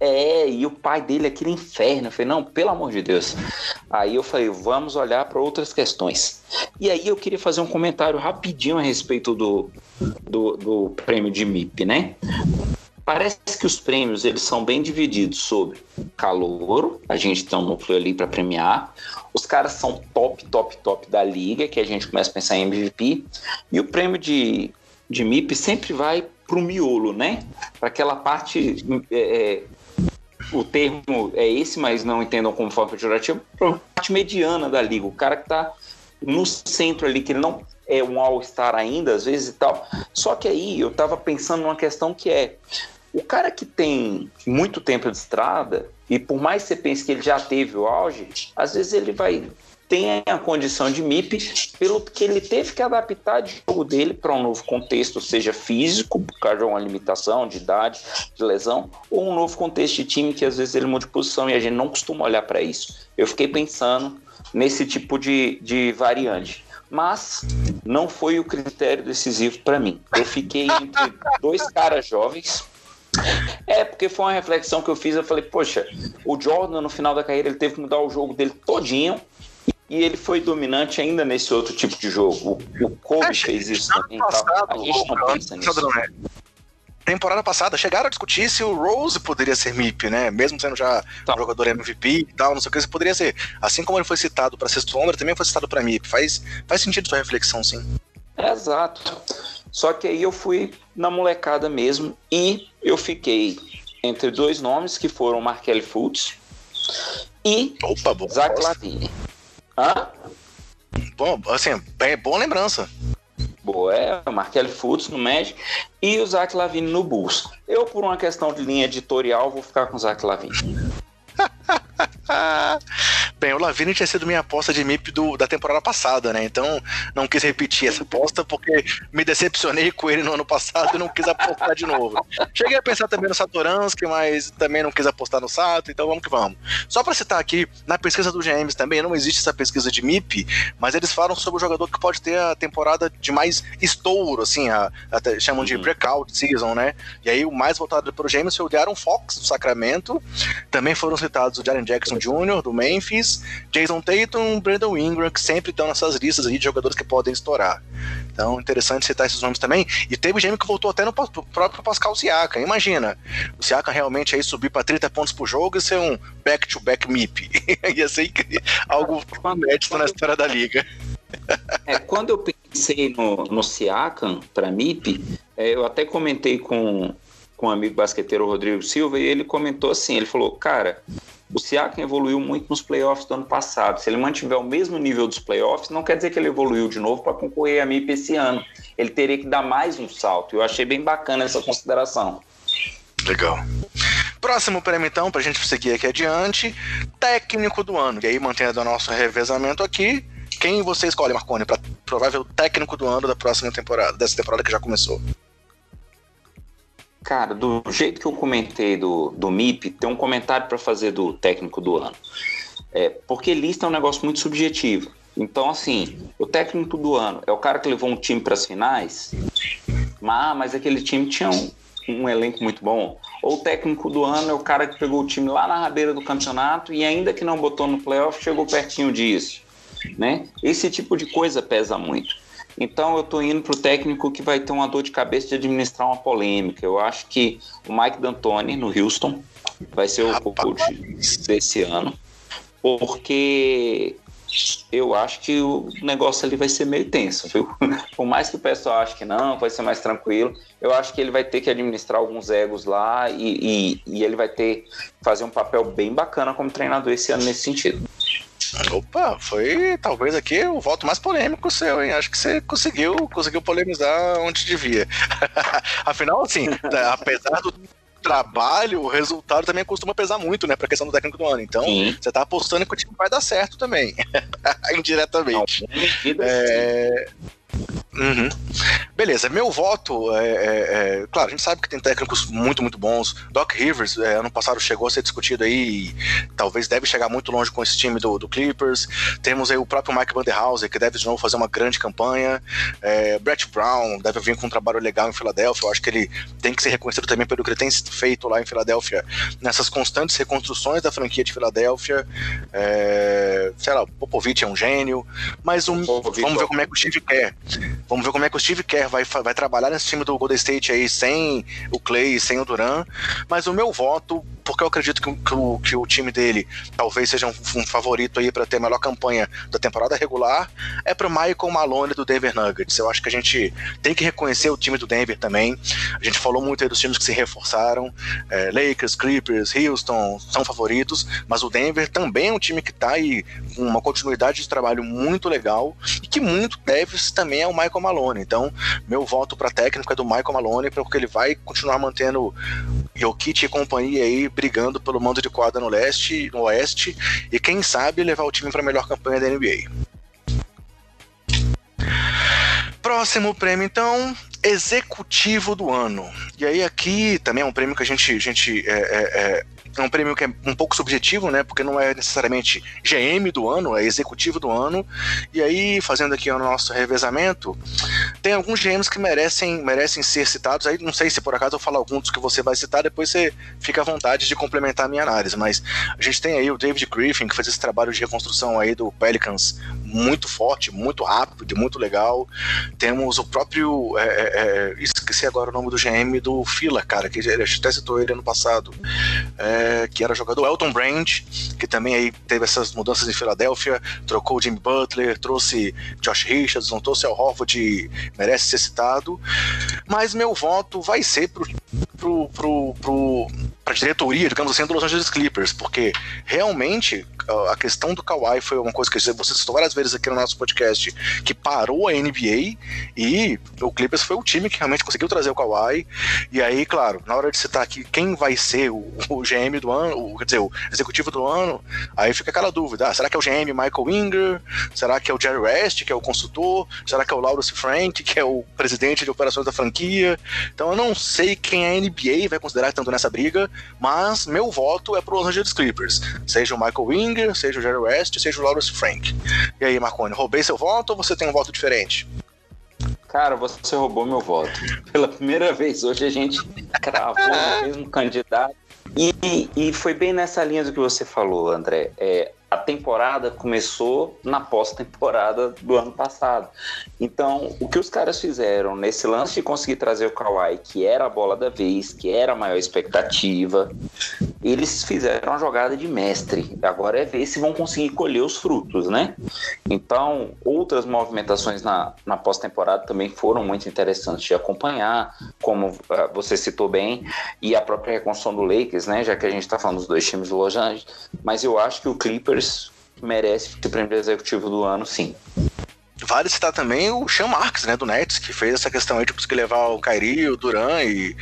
É, e o pai dele aquele inferno. Eu falei, não, pelo amor de Deus. Aí eu falei, vamos olhar para outras questões. E aí eu queria fazer um comentário rapidinho a respeito do, do, do prêmio de MIP, né? Parece que os prêmios eles são bem divididos sobre calouro, a gente tem um núcleo ali para premiar. Os caras são top, top, top da liga, que a gente começa a pensar em MVP. E o prêmio de, de MIP sempre vai para o miolo, né? Para aquela parte é, é o termo é esse, mas não entendam como forma pejorativa, parte mediana da liga, o cara que está no centro ali, que ele não é um all-star ainda, às vezes e tal. Só que aí eu estava pensando numa questão que é o cara que tem muito tempo de estrada, e por mais que você pense que ele já teve o auge, às vezes ele vai tem a condição de MIP, pelo que ele teve que adaptar o jogo dele para um novo contexto, seja físico, por causa de uma limitação de idade, de lesão, ou um novo contexto de time que às vezes ele muda de posição e a gente não costuma olhar para isso. Eu fiquei pensando nesse tipo de, de variante. Mas não foi o critério decisivo para mim. Eu fiquei entre dois caras jovens, é, porque foi uma reflexão que eu fiz. Eu falei, poxa, o Jordan no final da carreira ele teve que mudar o jogo dele todinho e ele foi dominante ainda nesse outro tipo de jogo. O, o Kobe é, fez isso também. Passado, a gente não pensa nisso. temporada passada chegaram a discutir se o Rose poderia ser MIP, né? Mesmo sendo já tá. um jogador MVP e tal, não sei o que, se poderia ser. Assim como ele foi citado para sexto homem, também foi citado para MIP. Faz, faz sentido sua reflexão, sim. exato. Só que aí eu fui na molecada mesmo e eu fiquei entre dois nomes que foram Markel Fultz e Opa, Zach Lavine. Hã? Bom, assim, é boa lembrança. Boa, é o Markel Fultz no Magic e o Zach Lavine no Bulls. Eu, por uma questão de linha editorial, vou ficar com o Zach Lavine. Bem, o Lavini tinha sido minha aposta de MIP do, da temporada passada, né? Então não quis repetir essa aposta porque me decepcionei com ele no ano passado e não quis apostar de novo. Cheguei a pensar também no Satoransky, mas também não quis apostar no Sato, então vamos que vamos. Só para citar aqui, na pesquisa do GMs também não existe essa pesquisa de MIP, mas eles falam sobre o jogador que pode ter a temporada de mais estouro, assim, a, a, chamam de uhum. breakout season, né? E aí o mais voltado para o GMs foi o Aaron Fox, do Sacramento. Também foram citados o Jaren Jackson Jr., do Memphis, Jason Tatum, Brandon Ingram, que sempre estão nessas listas aí de jogadores que podem estourar. Então, interessante citar esses nomes também. E teve gêmeo que voltou até no próprio Pascal Siakam. Imagina, o Siakam realmente aí subir para 30 pontos por jogo e ser um back-to-back MIP. Ia ser algo inédito na história da liga. É, quando eu pensei no, no Siakam para MIP, é, eu até comentei com, com um amigo basqueteiro Rodrigo Silva e ele comentou assim, ele falou, cara, o Siakam evoluiu muito nos playoffs do ano passado. Se ele mantiver o mesmo nível dos playoffs, não quer dizer que ele evoluiu de novo para concorrer a MIP esse ano. Ele teria que dar mais um salto. Eu achei bem bacana essa consideração. Legal. Próximo prêmio, então, para a gente seguir aqui adiante, técnico do ano. E aí, mantendo o nosso revezamento aqui, quem você escolhe, Marconi, para provável técnico do ano da próxima temporada, dessa temporada que já começou? Cara, do jeito que eu comentei do, do MIP, tem um comentário para fazer do técnico do ano. É, porque lista é um negócio muito subjetivo. Então, assim, o técnico do ano é o cara que levou um time para as finais, mas, mas aquele time tinha um, um elenco muito bom. Ou o técnico do ano é o cara que pegou o time lá na rabeira do campeonato e ainda que não botou no playoff, chegou pertinho disso. Né? Esse tipo de coisa pesa muito. Então eu estou indo para o técnico que vai ter uma dor de cabeça de administrar uma polêmica. Eu acho que o Mike D'Antoni no Houston vai ser o coach desse ano, porque eu acho que o negócio ali vai ser meio tenso, viu? Por mais que o pessoal ache que não, vai ser mais tranquilo, eu acho que ele vai ter que administrar alguns egos lá e, e, e ele vai ter fazer um papel bem bacana como treinador esse ano nesse sentido. Opa, foi talvez aqui o voto mais polêmico seu, hein? Acho que você conseguiu, conseguiu polemizar onde devia. Afinal, assim, né, apesar do trabalho, o resultado também costuma pesar muito, né, pra questão do técnico do ano. Então, Sim. você tá apostando que o time vai dar certo também, indiretamente. Não, é... Uhum. Beleza, meu voto é, é, é, Claro, a gente sabe que tem técnicos muito, muito bons. Doc Rivers, é, ano passado, chegou a ser discutido aí. talvez deve chegar muito longe com esse time do, do Clippers. Temos aí o próprio Mike Vanderhauser, que deve de novo fazer uma grande campanha. É, Brett Brown deve vir com um trabalho legal em Filadélfia. Eu acho que ele tem que ser reconhecido também pelo que ele tem feito lá em Filadélfia, nessas constantes reconstruções da franquia de Filadélfia. É, sei lá, Popovich é um gênio. Mas um, vamos ver como é que o Steve quer. Vamos ver como é que o Steve Kerr vai, vai trabalhar nesse time do Golden State aí sem o Clay, sem o Duran. Mas o meu voto, porque eu acredito que, que, o, que o time dele talvez seja um, um favorito aí para ter a melhor campanha da temporada regular, é para Michael Malone do Denver Nuggets. Eu acho que a gente tem que reconhecer o time do Denver também. A gente falou muito aí dos times que se reforçaram. É, Lakers, Clippers, Houston são favoritos, mas o Denver também é um time que está aí com uma continuidade de trabalho muito legal e que muito deve também ao Michael Malone. Então, meu voto para técnico é do Michael Malone, porque ele vai continuar mantendo Jokic e companhia aí brigando pelo mando de quadra no leste, no oeste, e quem sabe levar o time para a melhor campanha da NBA. Próximo prêmio, então, executivo do ano. E aí aqui também é um prêmio que a gente, a gente é, é, é um prêmio que é um pouco subjetivo, né? Porque não é necessariamente GM do ano, é executivo do ano. E aí, fazendo aqui o nosso revezamento, tem alguns GMs que merecem, merecem ser citados. Aí não sei se por acaso eu falar alguns que você vai citar, depois você fica à vontade de complementar a minha análise. Mas a gente tem aí o David Griffin, que fez esse trabalho de reconstrução aí do Pelicans muito forte, muito rápido, muito legal. Temos o próprio. É, é, é esqueci agora o nome do GM do Fila, cara, que ele até citou ele ano passado, é, que era jogador Elton Brand, que também aí teve essas mudanças em Filadélfia, trocou o Jimmy Butler, trouxe Josh Richardson, trouxe Al Horford, merece ser citado. Mas meu voto vai ser pro, pro, pro, pro para a diretoria, digamos assim, do Los Angeles Clippers, porque realmente a questão do Kawhi foi uma coisa que você citou várias vezes aqui no nosso podcast, que parou a NBA e o Clippers foi o time que realmente conseguiu trazer o Kawhi. E aí, claro, na hora de citar aqui quem vai ser o, o GM do ano, o, quer dizer, o executivo do ano, aí fica aquela dúvida: ah, será que é o GM Michael Winger? Será que é o Jerry West, que é o consultor? Será que é o Laurence Frank, que é o presidente de operações da franquia? Então eu não sei quem a NBA vai considerar tanto nessa briga, mas meu voto é pro Los Angeles Clippers. Seja o Michael Winger, seja o Jerry West, seja o Lawrence Frank. E aí, Marconi, roubei seu voto ou você tem um voto diferente? Cara, você roubou meu voto. Pela primeira vez hoje a gente cravou o mesmo candidato. E, e foi bem nessa linha do que você falou, André. É, a temporada começou na pós-temporada do ano passado. Então, o que os caras fizeram nesse lance de conseguir trazer o Kawhi, que era a bola da vez, que era a maior expectativa, eles fizeram uma jogada de mestre. Agora é ver se vão conseguir colher os frutos, né? Então, outras movimentações na, na pós-temporada também foram muito interessantes de acompanhar, como uh, você citou bem, e a própria reconstrução do Lakers, né? Já que a gente está falando dos dois times do Los Angeles. Mas eu acho que o Clippers merece o prêmio executivo do ano, sim. Vale citar também o Sean Marks, né, do Nets, que fez essa questão aí de conseguir levar o Kyrie, o Duran e,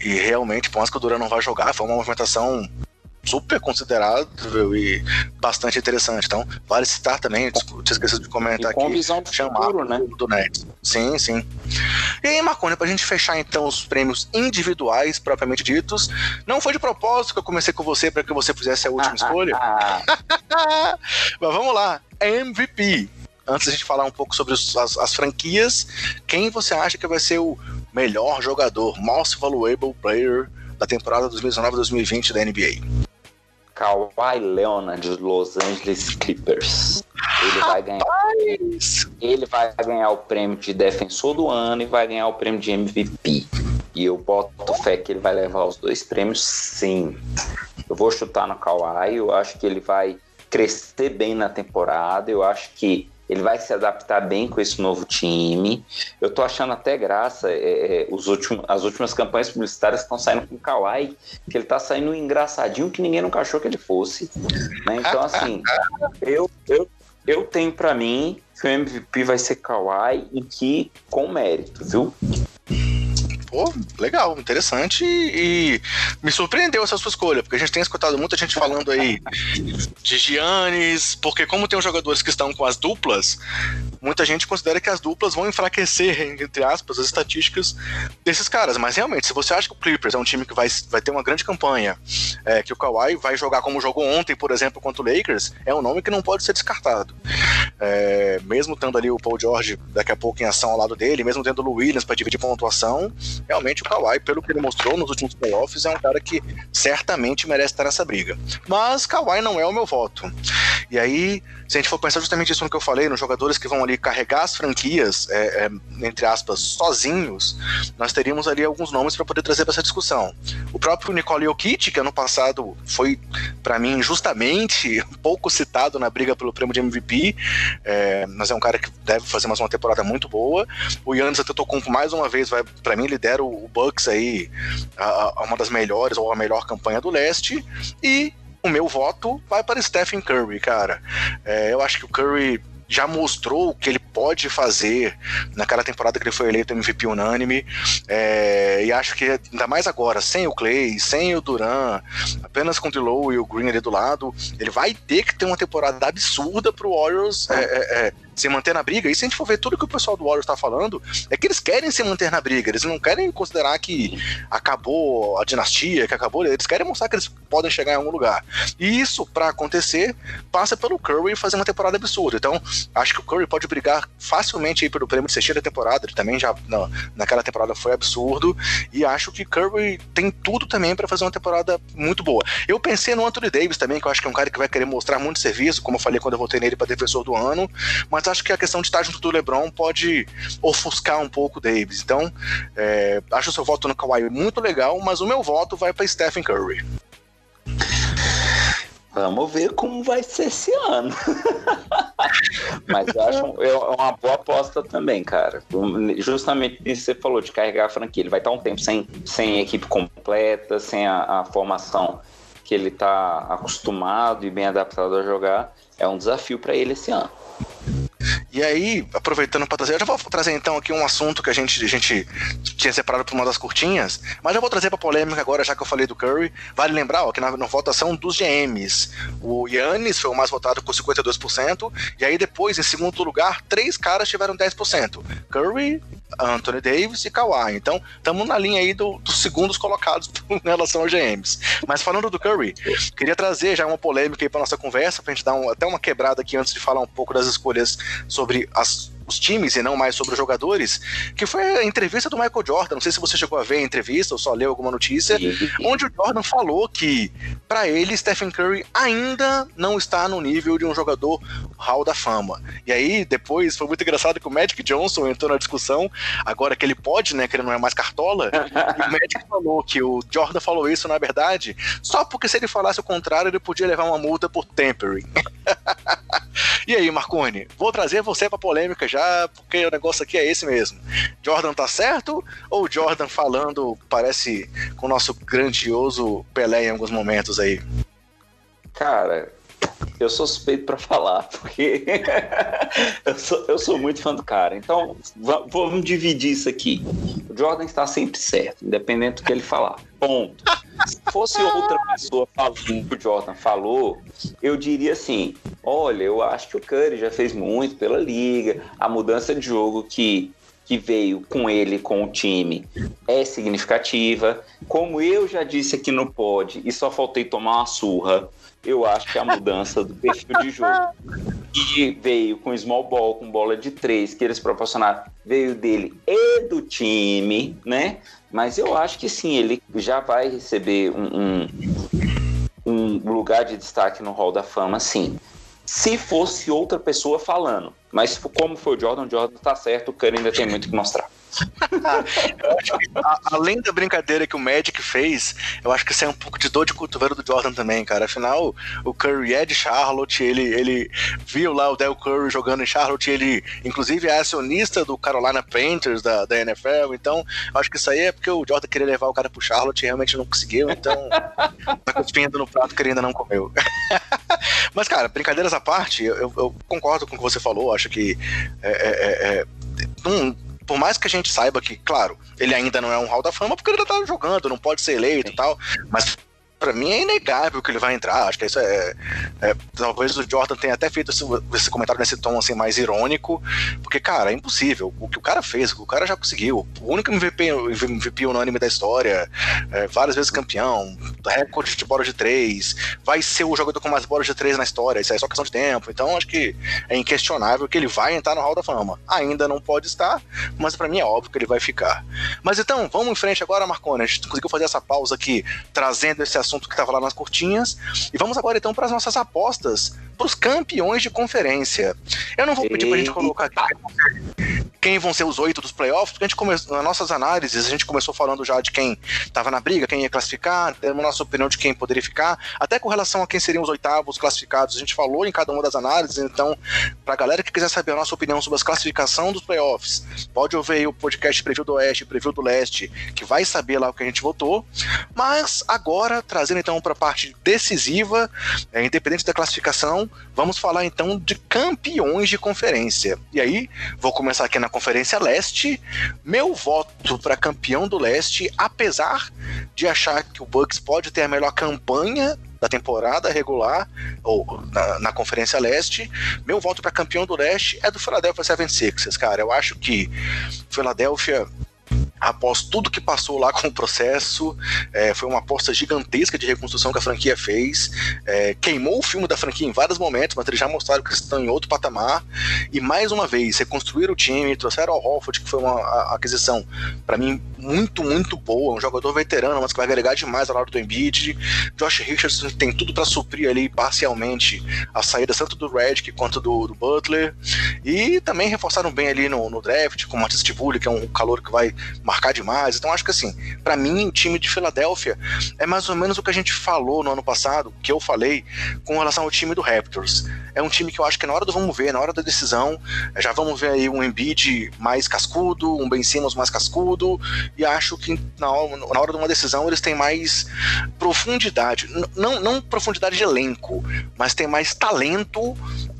e realmente, por mais que o Duran não vai jogar, foi uma movimentação super considerável e bastante interessante. Então, vale citar também, te esqueci de comentar e com aqui. visão do futuro, né? do Nets. Sim, sim. E aí, Marconi, pra gente fechar então os prêmios individuais, propriamente ditos, não foi de propósito que eu comecei com você para que você fizesse a última escolha. Mas vamos lá. MVP antes da gente falar um pouco sobre as, as, franquias, quem você acha que vai ser o melhor jogador, most valuable player da temporada 2019-2020 da NBA? Kawhi Leonard dos Los Angeles Clippers. Ele vai ganhar. Ele vai ganhar o prêmio de defensor do ano e vai ganhar o prêmio de MVP. E eu boto fé que ele vai levar os dois prêmios, sim. Eu vou chutar no Kawhi, eu acho que ele vai crescer bem na temporada. Eu acho que ele vai se adaptar bem com esse novo time. Eu tô achando até graça é, é, os últimos, as últimas campanhas publicitárias estão saindo com o Kawhi, que ele tá saindo engraçadinho que ninguém nunca achou que ele fosse. Né? Então, assim, eu, eu, eu tenho para mim que o MVP vai ser Kawhi e que com mérito, viu? Pô, legal, interessante e, me surpreendeu essa sua escolha, porque a gente tem escutado muita gente falando aí de Giannis, porque como tem os jogadores que estão com as duplas, muita gente considera que as duplas vão enfraquecer, entre aspas, as estatísticas desses caras, mas realmente, se você acha que o Clippers é um time que vai, vai ter uma grande campanha, é, que o Kawhi vai jogar como jogou ontem, por exemplo, contra o Lakers, é um nome que não pode ser descartado. É, mesmo tendo ali o Paul George daqui a pouco em ação ao lado dele, mesmo tendo o Williams para dividir pontuação, realmente o Kawhi, pelo que ele mostrou nos últimos playoffs, é um cara que certamente merece estar nessa briga. Mas Kawhi não é o meu voto. E aí, se a gente for pensar justamente isso no que eu falei, nos jogadores que vão ali carregar as franquias, é, é, entre aspas, sozinhos, nós teríamos ali alguns nomes para poder trazer para essa discussão. O próprio Nicole Jokic, que ano passado foi, para mim, justamente pouco citado na briga pelo prêmio de MVP, é, mas é um cara que deve fazer mais uma temporada muito boa. O Yannis Antetokounmpo, mais uma vez, vai para mim, lidera o Bucks aí a, a uma das melhores ou a melhor campanha do leste. E o meu voto vai para Stephen Curry, cara. É, eu acho que o Curry já mostrou o que ele pode fazer naquela temporada que ele foi eleito MVP unânime. É, e acho que ainda mais agora, sem o Clay, sem o Duran, apenas com o Dilow e o Green ali do lado, ele vai ter que ter uma temporada absurda pro Warriors é, é, é se manter na briga. E se a gente for ver tudo que o pessoal do Warriors está falando, é que eles querem se manter na briga. Eles não querem considerar que acabou a dinastia, que acabou. Eles querem mostrar que eles podem chegar em algum lugar. E isso, para acontecer, passa pelo Curry fazer uma temporada absurda. Então, acho que o Curry pode brigar facilmente aí pelo prêmio de sexta da temporada. Ele também já na, naquela temporada foi absurdo. E acho que Curry tem tudo também para fazer uma temporada muito boa. Eu pensei no Anthony Davis também, que eu acho que é um cara que vai querer mostrar muito serviço, como eu falei quando eu votei nele para defensor do ano. Mas acho que a questão de estar junto do LeBron pode ofuscar um pouco o Davis. Então, é, acho o seu voto no Kawhi muito legal, mas o meu voto vai para Stephen Curry. Vamos ver como vai ser esse ano. Mas eu acho é uma boa aposta também, cara. Justamente isso que você falou, de carregar a franquia. Ele vai estar um tempo sem, sem equipe completa, sem a, a formação que ele está acostumado e bem adaptado a jogar. É um desafio para ele esse ano. E aí, aproveitando para trazer, eu já vou trazer então aqui um assunto que a gente, a gente tinha separado para uma das curtinhas, mas eu vou trazer para polêmica agora, já que eu falei do Curry. Vale lembrar ó, que na, na votação dos GMs, o Yannis foi o mais votado com 52%, e aí depois, em segundo lugar, três caras tiveram 10%. Curry, Anthony Davis e Kawhi. Então, estamos na linha aí do, dos segundos colocados em relação aos GMs. Mas falando do Curry, queria trazer já uma polêmica aí para nossa conversa, para a gente dar um, até uma quebrada aqui antes de falar um pouco das escolhas sobre as os times e não mais sobre os jogadores, que foi a entrevista do Michael Jordan. Não sei se você chegou a ver a entrevista ou só leu alguma notícia, onde o Jordan falou que, para ele, Stephen Curry ainda não está no nível de um jogador Hall da Fama. E aí, depois, foi muito engraçado que o Magic Johnson entrou na discussão, agora que ele pode, né, que ele não é mais cartola, e o Magic falou que o Jordan falou isso, na verdade, só porque se ele falasse o contrário, ele podia levar uma multa por tempering. e aí, Marconi, vou trazer você pra polêmica já já, porque o negócio aqui é esse mesmo. Jordan tá certo ou Jordan falando parece com o nosso grandioso Pelé em alguns momentos aí? Cara, eu sou suspeito para falar, porque eu, sou, eu sou muito fã do cara. Então, vamos dividir isso aqui. O Jordan está sempre certo, independente do que ele falar. Ponto. Se fosse outra pessoa falando o que o Jordan falou, eu diria assim: olha, eu acho que o Curry já fez muito pela liga, a mudança de jogo que que veio com ele, com o time, é significativa. Como eu já disse aqui no pod, e só faltei tomar uma surra, eu acho que a mudança do perfil de jogo que veio com small ball, com bola de três, que eles proporcionaram, veio dele e do time, né? Mas eu acho que sim, ele já vai receber um, um, um lugar de destaque no Hall da Fama, sim. Se fosse outra pessoa falando. Mas como foi o Jordan, o Jordan tá certo, o Curry ainda tem muito que mostrar. Eu a, além da brincadeira que o Magic fez, eu acho que isso é um pouco de dor de cotovelo do Jordan também, cara. Afinal, o Curry é de Charlotte, ele, ele viu lá o Del Curry jogando em Charlotte, ele, inclusive, é acionista do Carolina Panthers da, da NFL, então acho que isso aí é porque o Jordan queria levar o cara pro Charlotte e realmente não conseguiu, então tá cuspindo no prato que ele ainda não comeu. Mas, cara, brincadeiras à parte, eu, eu, concordo com o que você falou, acho que é, é, é, é não, por mais que a gente saiba que, claro, ele ainda não é um Hall da Fama porque ele ainda tá jogando, não pode ser eleito e tal, mas para mim é inegável que ele vai entrar. Acho que isso é, é, Talvez o Jordan tenha até feito esse, esse, comentário nesse tom assim, mais irônico, porque, cara, é impossível. O que o cara fez, o cara já conseguiu. O único MVP, MVP unânime da história, é, várias vezes campeão, recorde de bola de três, vai ser o jogador com mais bolas de três na história. Isso é só questão de tempo. Então, acho que é inquestionável que ele vai entrar no Hall da Fama. Ainda não pode estar, mas para mim é óbvio que ele vai ficar. Mas então, vamos em frente agora, Marconi. A gente conseguiu fazer essa pausa aqui, trazendo esse assunto assunto que estava lá nas curtinhas. E vamos agora então para as nossas apostas os campeões de conferência. Eu não vou pedir para a gente colocar aqui quem vão ser os oito dos playoffs, porque a gente começou, nas nossas análises, a gente começou falando já de quem estava na briga, quem ia classificar, temos nossa opinião de quem poderia ficar, até com relação a quem seriam os oitavos classificados, a gente falou em cada uma das análises, então, para a galera que quiser saber a nossa opinião sobre a classificação dos playoffs, pode ouvir o podcast Preview do Oeste, Preview do Leste, que vai saber lá o que a gente votou, mas agora, trazendo então para a parte decisiva, é, independente da classificação, vamos falar então de campeões de conferência. E aí, vou começar aqui na Conferência Leste. Meu voto para campeão do Leste, apesar de achar que o Bucks pode ter a melhor campanha da temporada regular, ou na, na Conferência Leste. Meu voto para campeão do Leste é do Philadelphia 76ers, cara. Eu acho que Philadelphia após tudo que passou lá com o processo, é, foi uma aposta gigantesca de reconstrução que a franquia fez, é, queimou o filme da franquia em vários momentos, mas eles já mostraram que estão em outro patamar, e mais uma vez, reconstruíram o time, trouxeram ao Hofford, que foi uma aquisição, para mim, muito, muito boa, um jogador veterano, mas que vai agregar demais ao lado do Embiid, Josh Richardson tem tudo para suprir ali parcialmente a saída tanto do Redick quanto do, do, Butler, e também reforçaram bem ali no, no draft, com o Matisse Tibuli, que é um calor que vai marcar demais. Então acho que assim, para mim, o time de Filadélfia é mais ou menos o que a gente falou no ano passado, que eu falei com relação ao time do Raptors. É um time que eu acho que na hora do vamos ver, na hora da decisão, já vamos ver aí um Embiid mais cascudo, um Ben Simmons mais cascudo, e acho que na hora, na hora de uma decisão eles têm mais profundidade, não, não profundidade de elenco, mas tem mais talento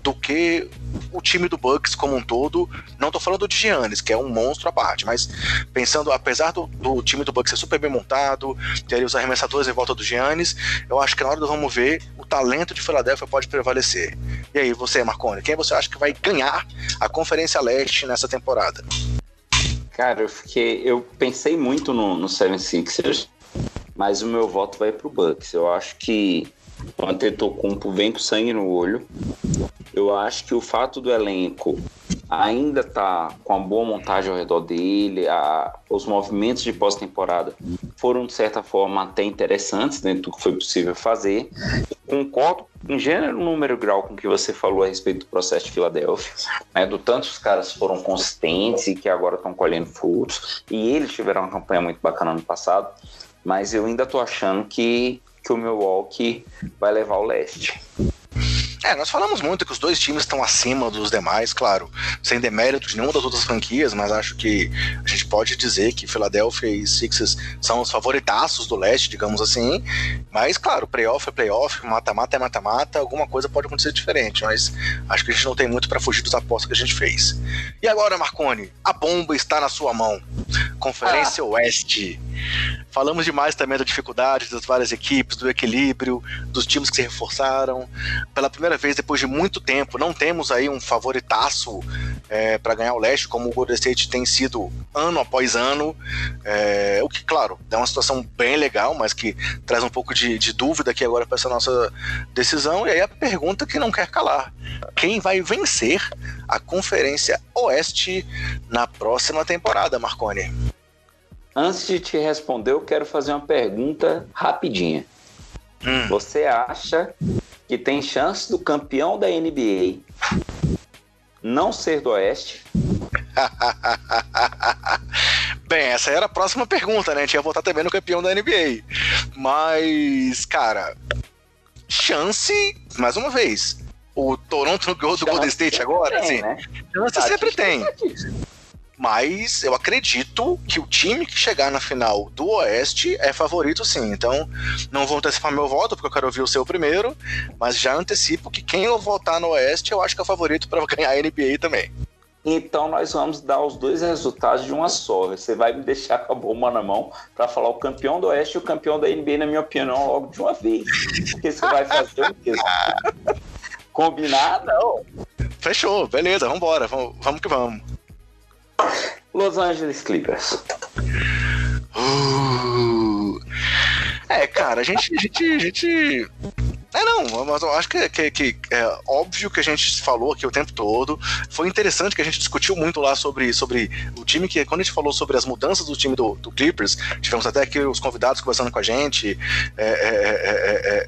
do que o time do Bucks como um todo. Não tô falando de Giannis, que é um monstro à parte, mas pensando, apesar do, do time do Bucks ser super bem montado, ter os arremessadores em volta do Giannis, eu acho que na hora do vamos ver, o talento de Philadelphia pode prevalecer. E aí, você, Marconi, quem você acha que vai ganhar a Conferência Leste nessa temporada? Cara, eu fiquei. Eu pensei muito no, no Seven Sixers, mas o meu voto vai pro Bucks. Eu acho que o Antetokounmpo vem com sangue no olho. Eu acho que o fato do elenco ainda tá com uma boa montagem ao redor dele, a, os movimentos de pós-temporada foram de certa forma até interessantes dentro do que foi possível fazer. Concordo em gênero, número e grau com o que você falou a respeito do processo de Filadélfia, né, do tanto os caras foram consistentes e que agora estão colhendo frutos, e eles tiveram uma campanha muito bacana no passado, mas eu ainda tô achando que que o Milwaukee vai levar o leste. É, nós falamos muito que os dois times estão acima dos demais, claro, sem demérito de nenhuma das outras franquias, mas acho que a gente pode dizer que Philadelphia e Sixers são os favoritaços do leste, digamos assim. Mas, claro, playoff é playoff, mata-mata é mata-mata, alguma coisa pode acontecer diferente, mas acho que a gente não tem muito para fugir dos apostas que a gente fez. E agora, Marconi, a bomba está na sua mão. Conferência ah. Oeste. Falamos demais também da dificuldade das várias equipes, do equilíbrio, dos times que se reforçaram. Pela primeira vez, depois de muito tempo, não temos aí um favoritaço é, para ganhar o leste, como o Golden State tem sido ano após ano. É, o que, claro, é uma situação bem legal, mas que traz um pouco de, de dúvida aqui agora para essa nossa decisão. E aí a pergunta que não quer calar: quem vai vencer a Conferência Oeste na próxima temporada, Marconi? Antes de te responder, eu quero fazer uma pergunta rapidinha. Hum. Você acha que tem chance do campeão da NBA não ser do Oeste? Bem, essa era a próxima pergunta, né? A gente ia votar também no campeão da NBA. Mas, cara, chance, mais uma vez, o Toronto ganhou do Golden State agora, tem, assim, né? chance sempre tem. Mas eu acredito que o time que chegar na final do Oeste é favorito sim. Então, não vou antecipar meu voto, porque eu quero ouvir o seu primeiro. Mas já antecipo que quem eu votar no Oeste, eu acho que é o favorito para ganhar a NBA também. Então nós vamos dar os dois resultados de uma só. Você vai me deixar com a bomba na mão para falar o campeão do Oeste e o campeão da NBA, na minha opinião, logo de uma vez. Porque você vai fazer o quê? Combinado? Não. Fechou, beleza, vambora, vamos, vamos que vamos. Los Angeles Clippers. Uh, é, cara, a gente, a gente, a gente é, não, mas eu acho que, que, que, é óbvio que a gente falou aqui o tempo todo. Foi interessante que a gente discutiu muito lá sobre, sobre o time que, quando a gente falou sobre as mudanças do time do, do Clippers, tivemos até aqui os convidados conversando com a gente. É, é, tanto o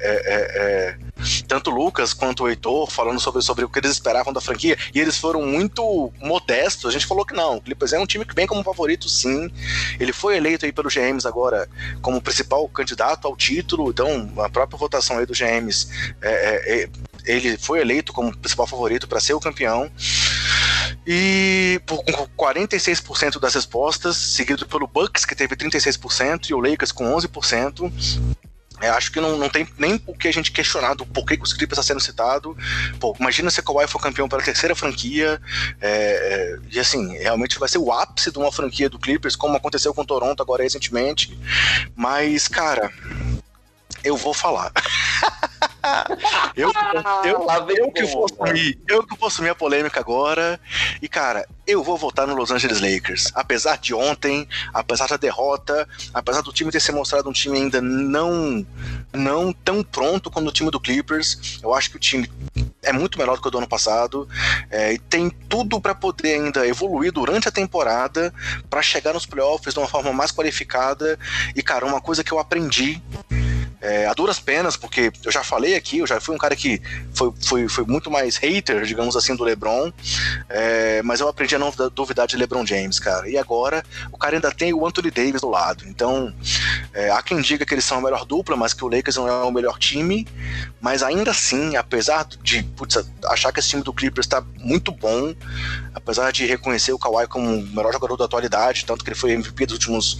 Lucas quanto o Heitor falando sobre, sobre o que eles esperavam da franquia, e eles foram muito modestos. A gente falou que não, o Clippers é um time que vem como favorito, sim. Ele foi eleito aí pelo GMs agora como principal candidato ao título, então a própria votação aí do GMs, é, é, é, ele foi eleito como principal favorito para ser o campeão. E com 46% das respostas, seguido pelo Bucks, que teve 36%, e o Lakers com 11%. Eu acho que não, não tem nem o que a gente questionar do porquê que o Clippers está sendo citado. Pô, imagina se o Kawhi for campeão pela terceira franquia. É, é, e assim, realmente vai ser o ápice de uma franquia do Clippers, como aconteceu com o Toronto agora recentemente. Mas, cara, eu vou falar. eu, eu, eu, eu, que vou assumir, eu que vou assumir a polêmica agora. E, cara, eu vou votar no Los Angeles Lakers. Apesar de ontem, apesar da derrota, apesar do time ter se mostrado um time ainda não, não tão pronto quanto o time do Clippers, eu acho que o time é muito melhor do que o do ano passado é, e tem tudo para poder ainda evoluir durante a temporada para chegar nos playoffs de uma forma mais qualificada. E, cara, uma coisa que eu aprendi é, a duras penas, porque eu já falei aqui, eu já fui um cara que foi, foi, foi muito mais hater, digamos assim, do LeBron, é, mas eu aprendi a não duvidar de LeBron James, cara. E agora o cara ainda tem o Anthony Davis do lado. Então, é, há quem diga que eles são a melhor dupla, mas que o Lakers não é o melhor time. Mas ainda assim, apesar de putz, achar que esse time do Clippers está muito bom, apesar de reconhecer o Kawhi como o melhor jogador da atualidade, tanto que ele foi MVP dos últimos,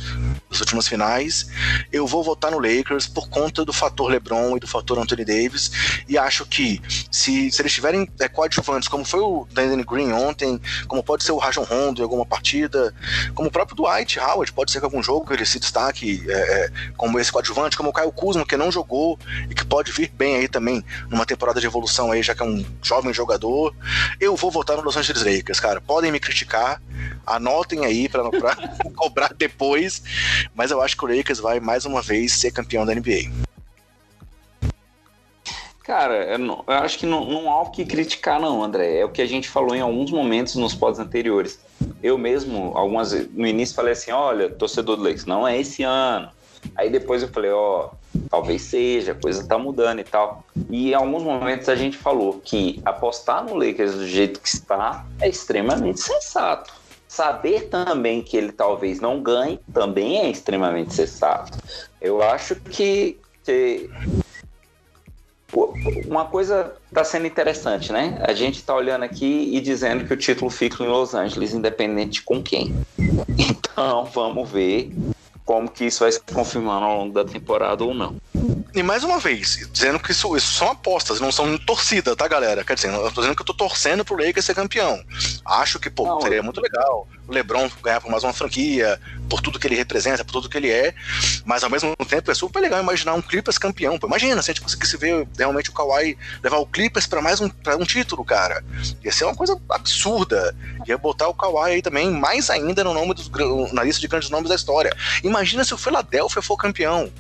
dos últimos finais, eu vou votar no Lakers por conta conta do fator LeBron e do fator Anthony Davis. E acho que se, se eles tiverem é, coadjuvantes, como foi o Danny Green ontem, como pode ser o Rajon Rondo em alguma partida, como o próprio Dwight Howard, pode ser que algum jogo ele se destaque é, é, como esse coadjuvante, como o Caio Kuzma, que não jogou e que pode vir bem aí também numa temporada de evolução aí, já que é um jovem jogador. Eu vou votar no Los Angeles Lakers, cara. Podem me criticar, anotem aí para cobrar depois, mas eu acho que o Lakers vai mais uma vez ser campeão da NBA. Cara, eu, não, eu acho que não, não, há o que criticar, não, André. É o que a gente falou em alguns momentos nos pods anteriores. Eu mesmo, algumas no início, falei assim: olha, torcedor do Lakers, não é esse ano. Aí depois eu falei: ó, oh, talvez seja, a coisa tá mudando e tal. E em alguns momentos a gente falou que apostar no Lakers do jeito que está é extremamente sensato. Saber também que ele talvez não ganhe também é extremamente sensato. Eu acho que, que uma coisa está sendo interessante, né? A gente está olhando aqui e dizendo que o título fica em Los Angeles, independente com quem. Então, vamos ver como que isso vai se confirmando ao longo da temporada ou não. E mais uma vez, dizendo que isso, isso são apostas, não são torcida, tá, galera? Quer dizer, eu tô dizendo que eu tô torcendo pro Lakers ser campeão. Acho que, pô, não, seria muito legal LeBron ganhar por mais uma franquia, por tudo que ele representa, por tudo que ele é, mas ao mesmo tempo é super legal imaginar um Clippers campeão. Pô, imagina se a gente conseguisse ver realmente o Kawhi levar o Clippers para mais um, pra um título, cara. Ia ser uma coisa absurda. Ia botar o Kawhi aí também, mais ainda no nome dos, na lista de grandes nomes da história. Imagina se o Philadelphia for campeão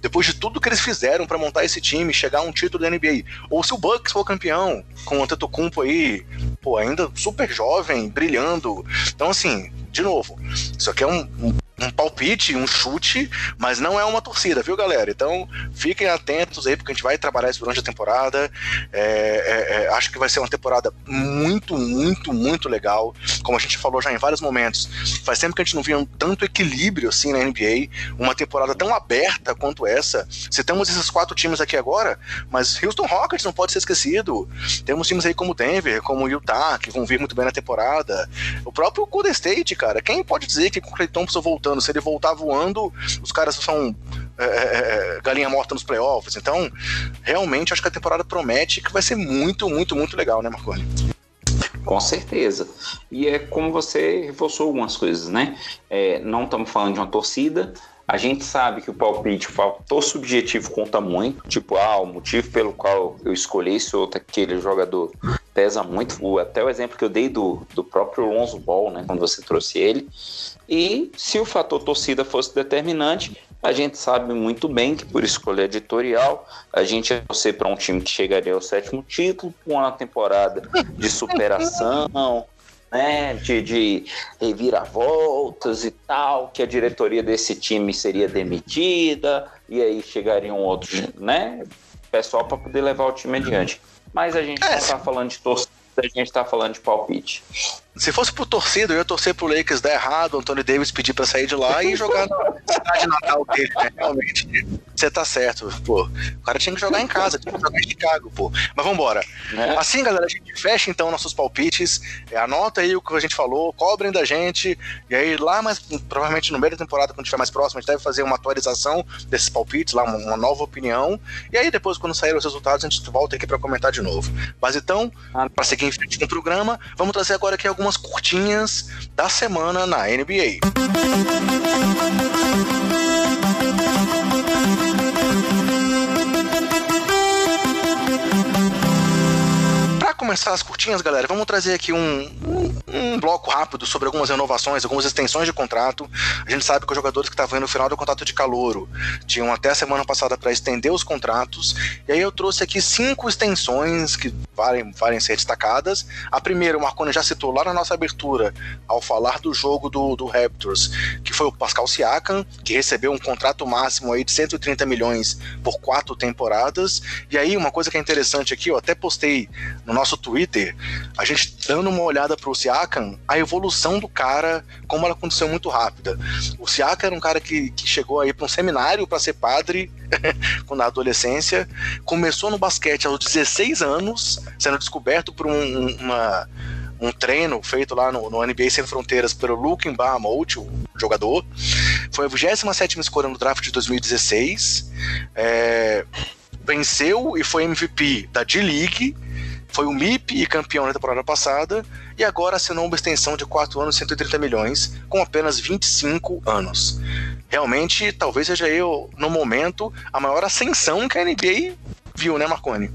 depois de tudo que eles fizeram para montar esse time, chegar a um título da NBA. Ou se o Bucks for campeão, com o Antetokounmpo aí, pô, ainda super jovem, brilhando. Então, assim, de novo, isso aqui é um, um um palpite, um chute, mas não é uma torcida, viu, galera? Então fiquem atentos aí, porque a gente vai trabalhar isso durante a temporada. É, é, é, acho que vai ser uma temporada muito, muito, muito legal. Como a gente falou já em vários momentos, faz tempo que a gente não via um tanto equilíbrio assim na NBA, uma temporada tão aberta quanto essa. Se temos esses quatro times aqui agora, mas Houston Rockets não pode ser esquecido. Temos times aí como Denver, como Utah, que vão vir muito bem na temporada. O próprio Golden State, cara, quem pode dizer que com o Clay Thompson voltando voltando. Se ele voltar voando, os caras são é, é, é, galinha morta nos playoffs. Então, realmente, acho que a temporada promete que vai ser muito, muito, muito legal, né, Marconi? Com certeza. E é como você reforçou algumas coisas, né? É, não estamos falando de uma torcida. A gente sabe que o palpite, o fator subjetivo conta muito. Tipo, ah, o motivo pelo qual eu escolhi esse outro, aquele jogador, pesa muito. Até o exemplo que eu dei do, do próprio Lonzo Ball, né? Quando você trouxe ele. E se o fator torcida fosse determinante, a gente sabe muito bem que por escolha editorial, a gente ia torcer para um time que chegaria ao sétimo título, com uma temporada de superação, né, de, de reviravoltas e tal, que a diretoria desse time seria demitida, e aí chegariam outros, né, pessoal para poder levar o time adiante. Mas a gente é. não está falando de torcida, a gente está falando de palpite. Se fosse por torcida, eu ia torcer pro Lakers dar errado, o Anthony Davis pedir pra sair de lá e jogar na cidade natal dele, né? Realmente. Você tá certo, pô. O cara tinha que jogar em casa, tinha que jogar em Chicago, pô. Mas vambora. É. Assim, galera, a gente fecha então nossos palpites. É, anota aí o que a gente falou, cobrem da gente. E aí, lá mais, provavelmente no meio da temporada, quando estiver mais próximo, a gente deve fazer uma atualização desses palpites, lá, uma, uma nova opinião. E aí, depois, quando saírem os resultados, a gente volta aqui pra comentar de novo. Mas então, ah. pra seguir em frente com o programa, vamos trazer agora aqui algumas curtinhas da semana na NBA. Começar as curtinhas, galera, vamos trazer aqui um, um, um, bloco rápido sobre algumas renovações, algumas extensões de contrato. A gente sabe que os jogadores que estavam no final do contrato de calouro tinham até a semana passada para estender os contratos. E aí eu trouxe aqui cinco extensões que valem, valem ser destacadas. A primeira, o Marconi já citou lá na nossa abertura, ao falar do jogo do, do Raptors, que foi o Pascal Siakam, que recebeu um contrato máximo aí de 130 milhões por quatro temporadas. E aí, uma coisa que é interessante aqui, eu até postei no nosso Twitter, a gente dando uma olhada pro Siakam, a evolução do cara, como ela aconteceu muito rápida. O Siakam era um cara que, que chegou aí para um seminário para ser padre na adolescência, começou no basquete aos 16 anos, sendo descoberto por um, uma um treino feito lá no, no NBA Sem Fronteiras pelo Luke Mbamouti, o jogador. Foi a 27 escolha no draft de 2016. É, venceu e foi MVP da D-League foi o MIP e campeão na temporada passada, e agora assinou uma extensão de 4 anos e 130 milhões, com apenas 25 anos. Realmente, talvez seja eu, no momento, a maior ascensão que a NBA viu, né, Marconi?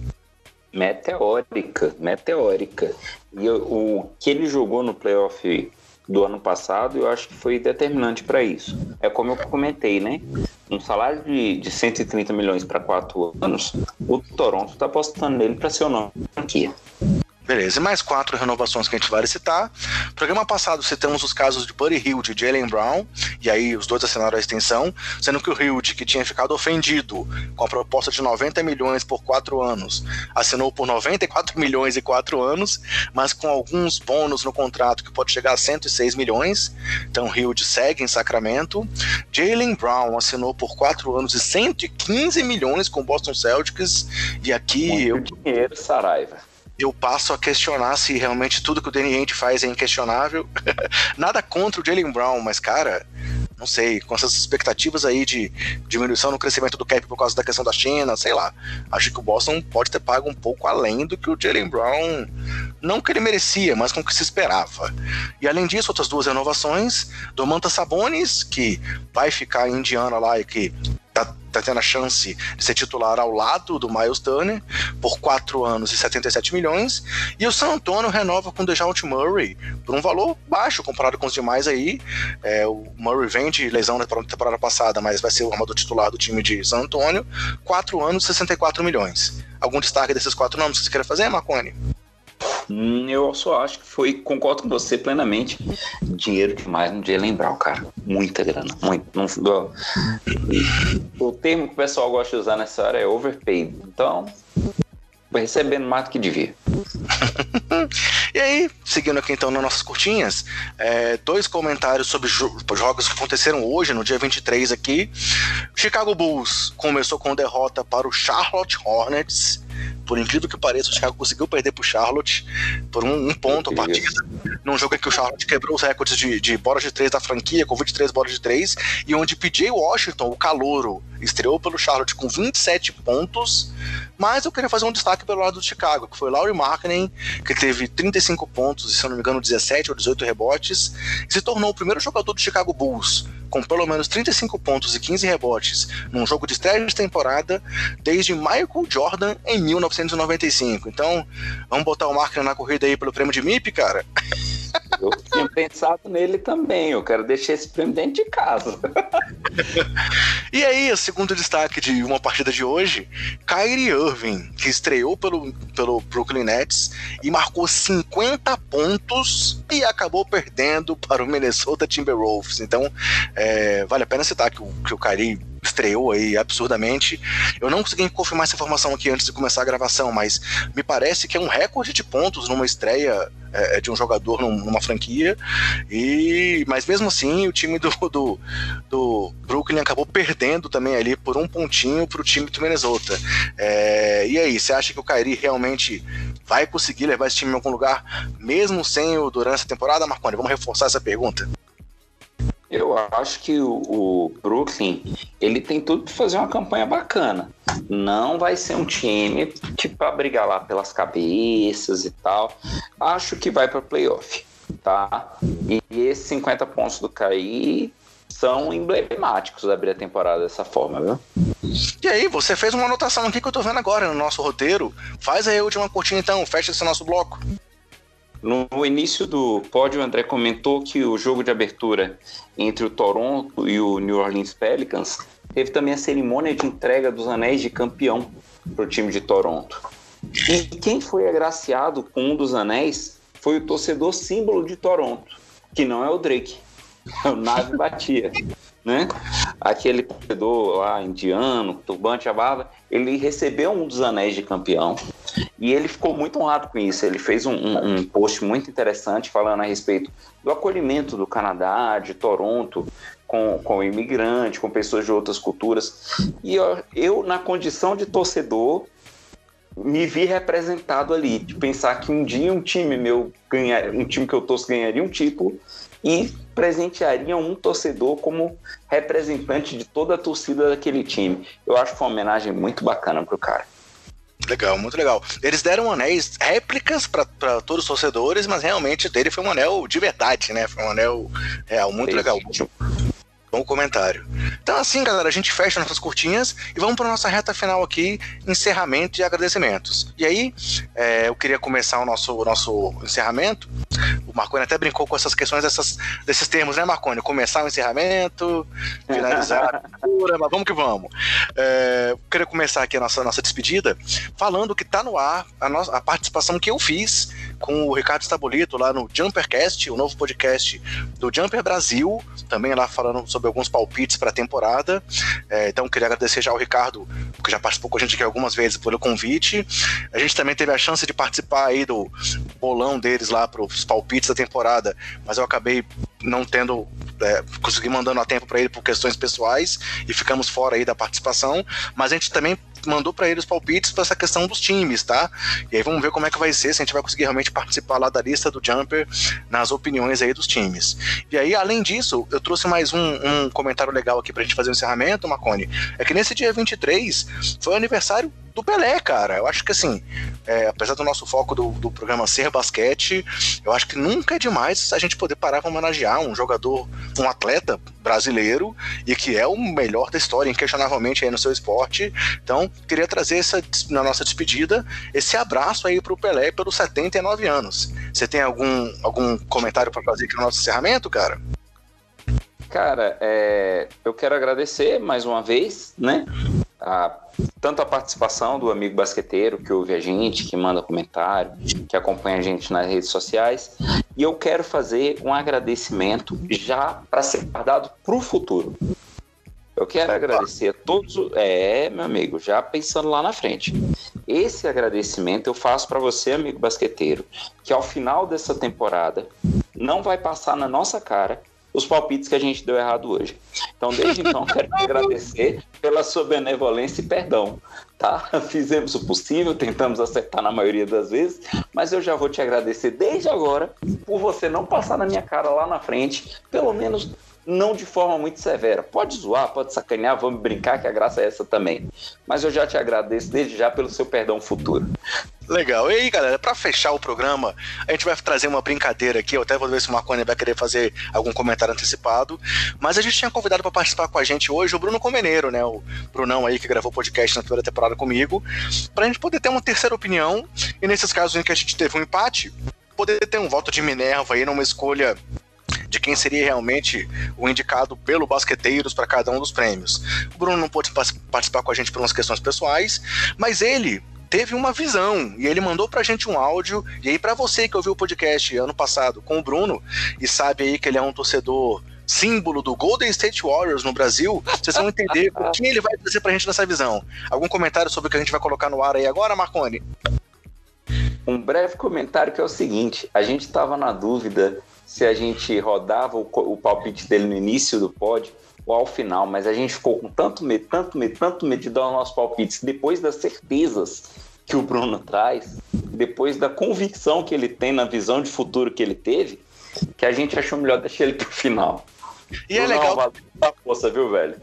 Meteórica, meteórica. E o que ele jogou no playoff do ano passado, eu acho que foi determinante para isso. É como eu comentei, né? Um salário de, de 130 milhões para quatro anos, o Toronto está apostando nele para ser o nome aqui. Beleza, e mais quatro renovações que a gente vai citar. programa passado citamos os casos de Buddy Hilde e Jalen Brown, e aí os dois assinaram a extensão, sendo que o Hilde, que tinha ficado ofendido com a proposta de 90 milhões por quatro anos, assinou por 94 milhões e quatro anos, mas com alguns bônus no contrato que pode chegar a 106 milhões. Então Hilde segue em Sacramento. Jalen Brown assinou por quatro anos e 115 milhões com o Boston Celtics, e aqui Muito eu. Dinheiro, Saraiva eu passo a questionar se realmente tudo que o Danny Ainge faz é inquestionável. Nada contra o Jalen Brown, mas, cara, não sei, com essas expectativas aí de diminuição no crescimento do cap por causa da questão da China, sei lá. Acho que o Boston pode ter pago um pouco além do que o Jalen Brown, não que ele merecia, mas com o que se esperava. E além disso, outras duas renovações, do Manta Sabonis, que vai ficar em Indiana lá e que tá, tendo a chance de ser titular ao lado do Miles Turner por 4 anos e 77 milhões. E o San Antonio renova com o DeJounte Murray por um valor baixo comparado com os demais aí. É, o Murray vem de lesão na temporada passada, mas vai ser o armador titular do time de San Antonio. 4 anos e 64 milhões. Algum destaque desses quatro nomes que você quer fazer, Marconi? Hum, eu só acho que foi, concordo com você plenamente. Dinheiro demais no dia lembrar, cara. Muita grana, muito. Não, o termo que o pessoal gosta de usar nessa área é overpaid. Então, recebendo mais do que devia. e aí, seguindo aqui então nas nossas curtinhas, é, dois comentários sobre jo jogos que aconteceram hoje, no dia 23 aqui. Chicago Bulls começou com derrota para o Charlotte Hornets por incrível que pareça, o Chicago conseguiu perder pro Charlotte por um, um ponto a partida, num jogo em que o Charlotte quebrou os recordes de, de bolas de três da franquia, com 23 bolas de três, e onde PJ Washington, o calouro, estreou pelo Charlotte com 27 pontos, mas eu queria fazer um destaque pelo lado do Chicago, que foi Laurie Markkinen, que teve 35 pontos e, se eu não me engano, 17 ou 18 rebotes, e se tornou o primeiro jogador do Chicago Bulls com pelo menos 35 pontos e 15 rebotes num jogo de estreia de temporada desde Michael Jordan em 1995. Então, vamos botar o Markkinen na corrida aí pelo prêmio de MIP, cara? Eu tinha pensado nele também. Eu quero deixar esse prêmio dentro de casa. e aí, o segundo destaque de uma partida de hoje: Kyrie Irving, que estreou pelo, pelo Brooklyn Nets e marcou 50 pontos e acabou perdendo para o Minnesota Timberwolves. Então, é, vale a pena citar que o, que o Kyrie estreou aí absurdamente. Eu não consegui confirmar essa informação aqui antes de começar a gravação, mas me parece que é um recorde de pontos numa estreia é, de um jogador numa franquia. E mas mesmo assim, o time do, do, do Brooklyn acabou perdendo também ali por um pontinho para o time do Minnesota. É, e aí, você acha que o Kyrie realmente vai conseguir levar esse time em algum lugar, mesmo sem o durante essa temporada, Marconi? Vamos reforçar essa pergunta. Eu acho que o, o Brooklyn ele tem tudo para fazer uma campanha bacana. Não vai ser um time tipo para brigar lá pelas cabeças e tal. Acho que vai para playoff, tá? E esses 50 pontos do Caí são emblemáticos abrir a temporada dessa forma, viu? E aí, você fez uma anotação aqui que eu tô vendo agora no nosso roteiro. Faz aí a última curtinha então, fecha esse nosso bloco. No início do pódio, o André comentou que o jogo de abertura entre o Toronto e o New Orleans Pelicans teve também a cerimônia de entrega dos anéis de campeão para o time de Toronto. E quem foi agraciado com um dos anéis foi o torcedor símbolo de Toronto, que não é o Drake, é o Nave Batia né? Aquele torcedor lá, indiano, turbante, a barba, ele recebeu um dos anéis de campeão e ele ficou muito honrado com isso. Ele fez um, um, um post muito interessante falando a respeito do acolhimento do Canadá, de Toronto, com, com imigrante, com pessoas de outras culturas. E eu, eu, na condição de torcedor, me vi representado ali, de pensar que um dia um time meu ganhar, um time que eu torço ganharia um título e presenteariam um torcedor como representante de toda a torcida daquele time. Eu acho que foi uma homenagem muito bacana pro cara. Legal, muito legal. Eles deram anéis réplicas para todos os torcedores, mas realmente dele foi um anel de verdade, né? Foi um anel real, muito legal. Bom comentário. Então, assim, galera, a gente fecha nossas curtinhas e vamos para nossa reta final aqui, encerramento e agradecimentos. E aí, é, eu queria começar o nosso, o nosso encerramento. O Marconi até brincou com essas questões dessas, desses termos, né, Marconi? Começar o encerramento, finalizar a cultura, mas vamos que vamos. É, eu queria começar aqui a nossa, nossa despedida falando que está no ar a, nossa, a participação que eu fiz com o Ricardo Stabolito lá no Jumpercast, o novo podcast do Jumper Brasil, também lá falando sobre alguns palpites para a temporada. É, então, queria agradecer já ao Ricardo, que já participou com a gente aqui algumas vezes pelo convite. A gente também teve a chance de participar aí do bolão deles lá para os palpites da temporada, mas eu acabei não tendo é, consegui mandando a tempo para ele por questões pessoais e ficamos fora aí da participação, mas a gente também mandou para ele os palpites para essa questão dos times, tá? E aí vamos ver como é que vai ser, se a gente vai conseguir realmente participar lá da lista do Jumper nas opiniões aí dos times. E aí, além disso, eu trouxe mais um, um comentário legal aqui pra gente fazer o encerramento, Macone. É que nesse dia 23 foi o aniversário do Pelé, cara. Eu acho que assim, é, apesar do nosso foco do, do programa ser basquete, eu acho que nunca é demais a gente poder parar para homenagear um jogador, um atleta brasileiro e que é o melhor da história, inquestionavelmente aí no seu esporte. Então, queria trazer essa, na nossa despedida esse abraço aí pro Pelé pelos 79 anos. Você tem algum, algum comentário para fazer aqui no nosso encerramento, cara? Cara, é, eu quero agradecer mais uma vez, né? A, tanto a participação do amigo basqueteiro que ouve a gente, que manda comentário, que acompanha a gente nas redes sociais. E eu quero fazer um agradecimento já para ser guardado para o futuro. Eu quero agradecer a todos. É, meu amigo, já pensando lá na frente. Esse agradecimento eu faço para você, amigo basqueteiro, que ao final dessa temporada não vai passar na nossa cara os palpites que a gente deu errado hoje. Então, desde então, quero te agradecer pela sua benevolência e perdão. Tá? Fizemos o possível, tentamos acertar na maioria das vezes, mas eu já vou te agradecer desde agora por você não passar na minha cara lá na frente, pelo menos não de forma muito severa. Pode zoar, pode sacanear, vamos brincar que a graça é essa também. Mas eu já te agradeço desde já pelo seu perdão futuro. Legal. E aí, galera, para fechar o programa, a gente vai trazer uma brincadeira aqui. Eu até vou ver se o Marconi vai querer fazer algum comentário antecipado. Mas a gente tinha convidado para participar com a gente hoje o Bruno Comeneiro, né? O Brunão aí que gravou podcast na primeira temporada comigo, pra gente poder ter uma terceira opinião. E nesses casos em que a gente teve um empate, poder ter um voto de Minerva aí numa escolha de quem seria realmente o indicado pelo Basqueteiros para cada um dos prêmios. O Bruno não pôde participar com a gente por umas questões pessoais, mas ele teve uma visão e ele mandou pra gente um áudio. E aí, para você que ouviu o podcast ano passado com o Bruno e sabe aí que ele é um torcedor símbolo do Golden State Warriors no Brasil, vocês vão entender o que ele vai trazer pra gente nessa visão. Algum comentário sobre o que a gente vai colocar no ar aí agora, Marconi? Um breve comentário que é o seguinte: a gente estava na dúvida se a gente rodava o, o palpite dele no início do pódio ou ao final, mas a gente ficou com tanto medo, tanto medo, tanto medo de dar os nossos palpites depois das certezas que o Bruno traz, depois da convicção que ele tem na visão de futuro que ele teve, que a gente achou melhor deixar ele pro final. E é Bruno, é legal. Valeu força, viu, velho?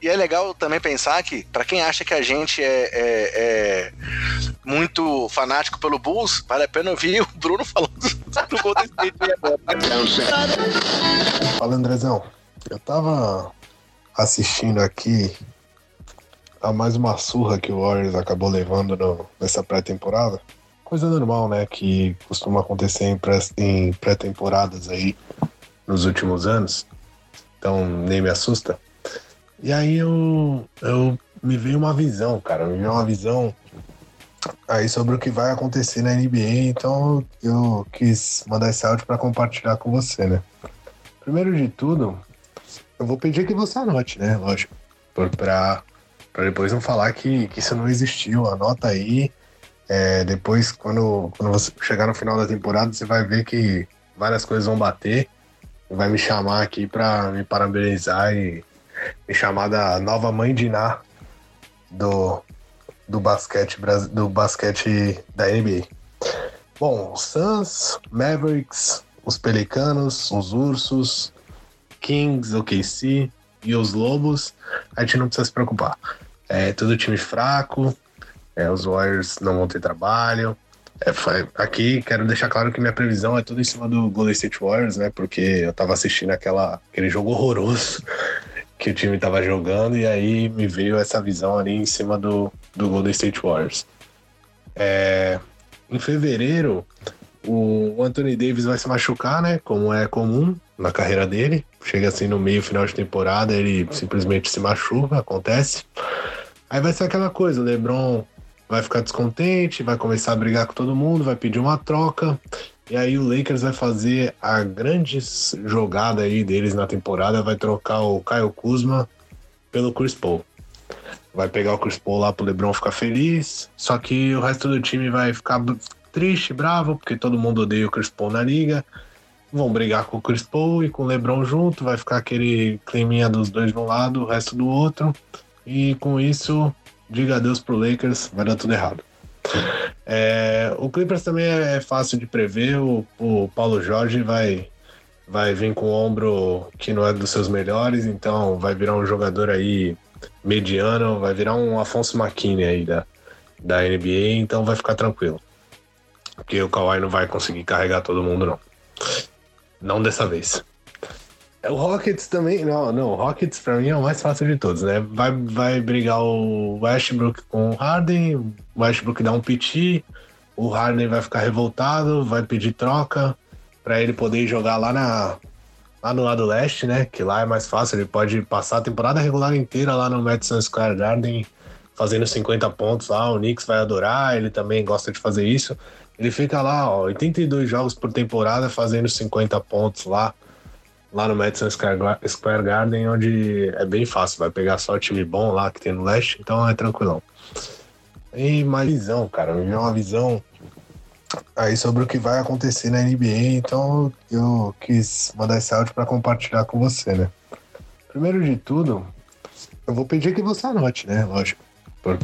E é legal também pensar que, para quem acha que a gente é, é, é, muito fanático pelo Bulls, vale a pena ouvir o Bruno falando do Golden State Fala, Andrezão. Eu tava assistindo aqui a mais uma surra que o Warriors acabou levando no, nessa pré-temporada. Coisa normal, né? Que costuma acontecer em pré-temporadas pré aí nos últimos anos. Então nem me assusta. E aí eu, eu me veio uma visão, cara. Me veio uma visão aí sobre o que vai acontecer na NBA. Então eu quis mandar esse áudio para compartilhar com você, né? Primeiro de tudo, eu vou pedir que você anote, né? Lógico. Para depois não falar que, que isso não existiu. Anota aí. É, depois, quando, quando você chegar no final da temporada, você vai ver que várias coisas vão bater. Vai me chamar aqui para me parabenizar e me chamar da nova mãe de Ná do, do basquete do basquete da NBA. Bom, Suns, Mavericks, os Pelicanos, os Ursos, Kings, OKC e os Lobos, a gente não precisa se preocupar. É tudo time fraco, é, os Warriors não vão ter trabalho. É, aqui quero deixar claro que minha previsão é tudo em cima do Golden State Warriors, né? Porque eu tava assistindo aquela, aquele jogo horroroso que o time tava jogando e aí me veio essa visão ali em cima do, do Golden State Warriors. É, em fevereiro, o Anthony Davis vai se machucar, né? Como é comum na carreira dele. Chega assim no meio, final de temporada, ele simplesmente se machuca, acontece. Aí vai ser aquela coisa, o LeBron vai ficar descontente, vai começar a brigar com todo mundo, vai pedir uma troca. E aí o Lakers vai fazer a grande jogada aí deles na temporada, vai trocar o Kyle Kuzma pelo Chris Paul. Vai pegar o Chris Paul lá pro LeBron ficar feliz, só que o resto do time vai ficar triste, bravo, porque todo mundo odeia o Chris Paul na liga. Vão brigar com o Chris Paul e com o LeBron junto, vai ficar aquele climinha dos dois de um lado, o resto do outro. E com isso, diga adeus pro Lakers, vai dar tudo errado. É, o Clippers também é fácil de prever, o, o Paulo Jorge vai, vai vir com o ombro que não é dos seus melhores, então vai virar um jogador aí mediano, vai virar um Afonso McKinney aí da, da NBA, então vai ficar tranquilo porque o Kawhi não vai conseguir carregar todo mundo, não. Não dessa vez. O Rockets também, não, não, o Rockets pra mim é o mais fácil de todos, né? Vai, vai brigar o Westbrook com o Harden, o Westbrook dá um piti, o Harden vai ficar revoltado, vai pedir troca para ele poder jogar lá na lá no lado leste, né? Que lá é mais fácil, ele pode passar a temporada regular inteira lá no Madison Square Garden fazendo 50 pontos lá, o Knicks vai adorar, ele também gosta de fazer isso. Ele fica lá, ó, 82 jogos por temporada, fazendo 50 pontos lá, lá no Madison Square Garden, onde é bem fácil, vai pegar só o time bom lá que tem no leste, então é tranquilão. E uma visão, cara, me uma visão aí sobre o que vai acontecer na NBA, então eu quis mandar esse áudio para compartilhar com você, né? Primeiro de tudo, eu vou pedir que você anote, né? Lógico,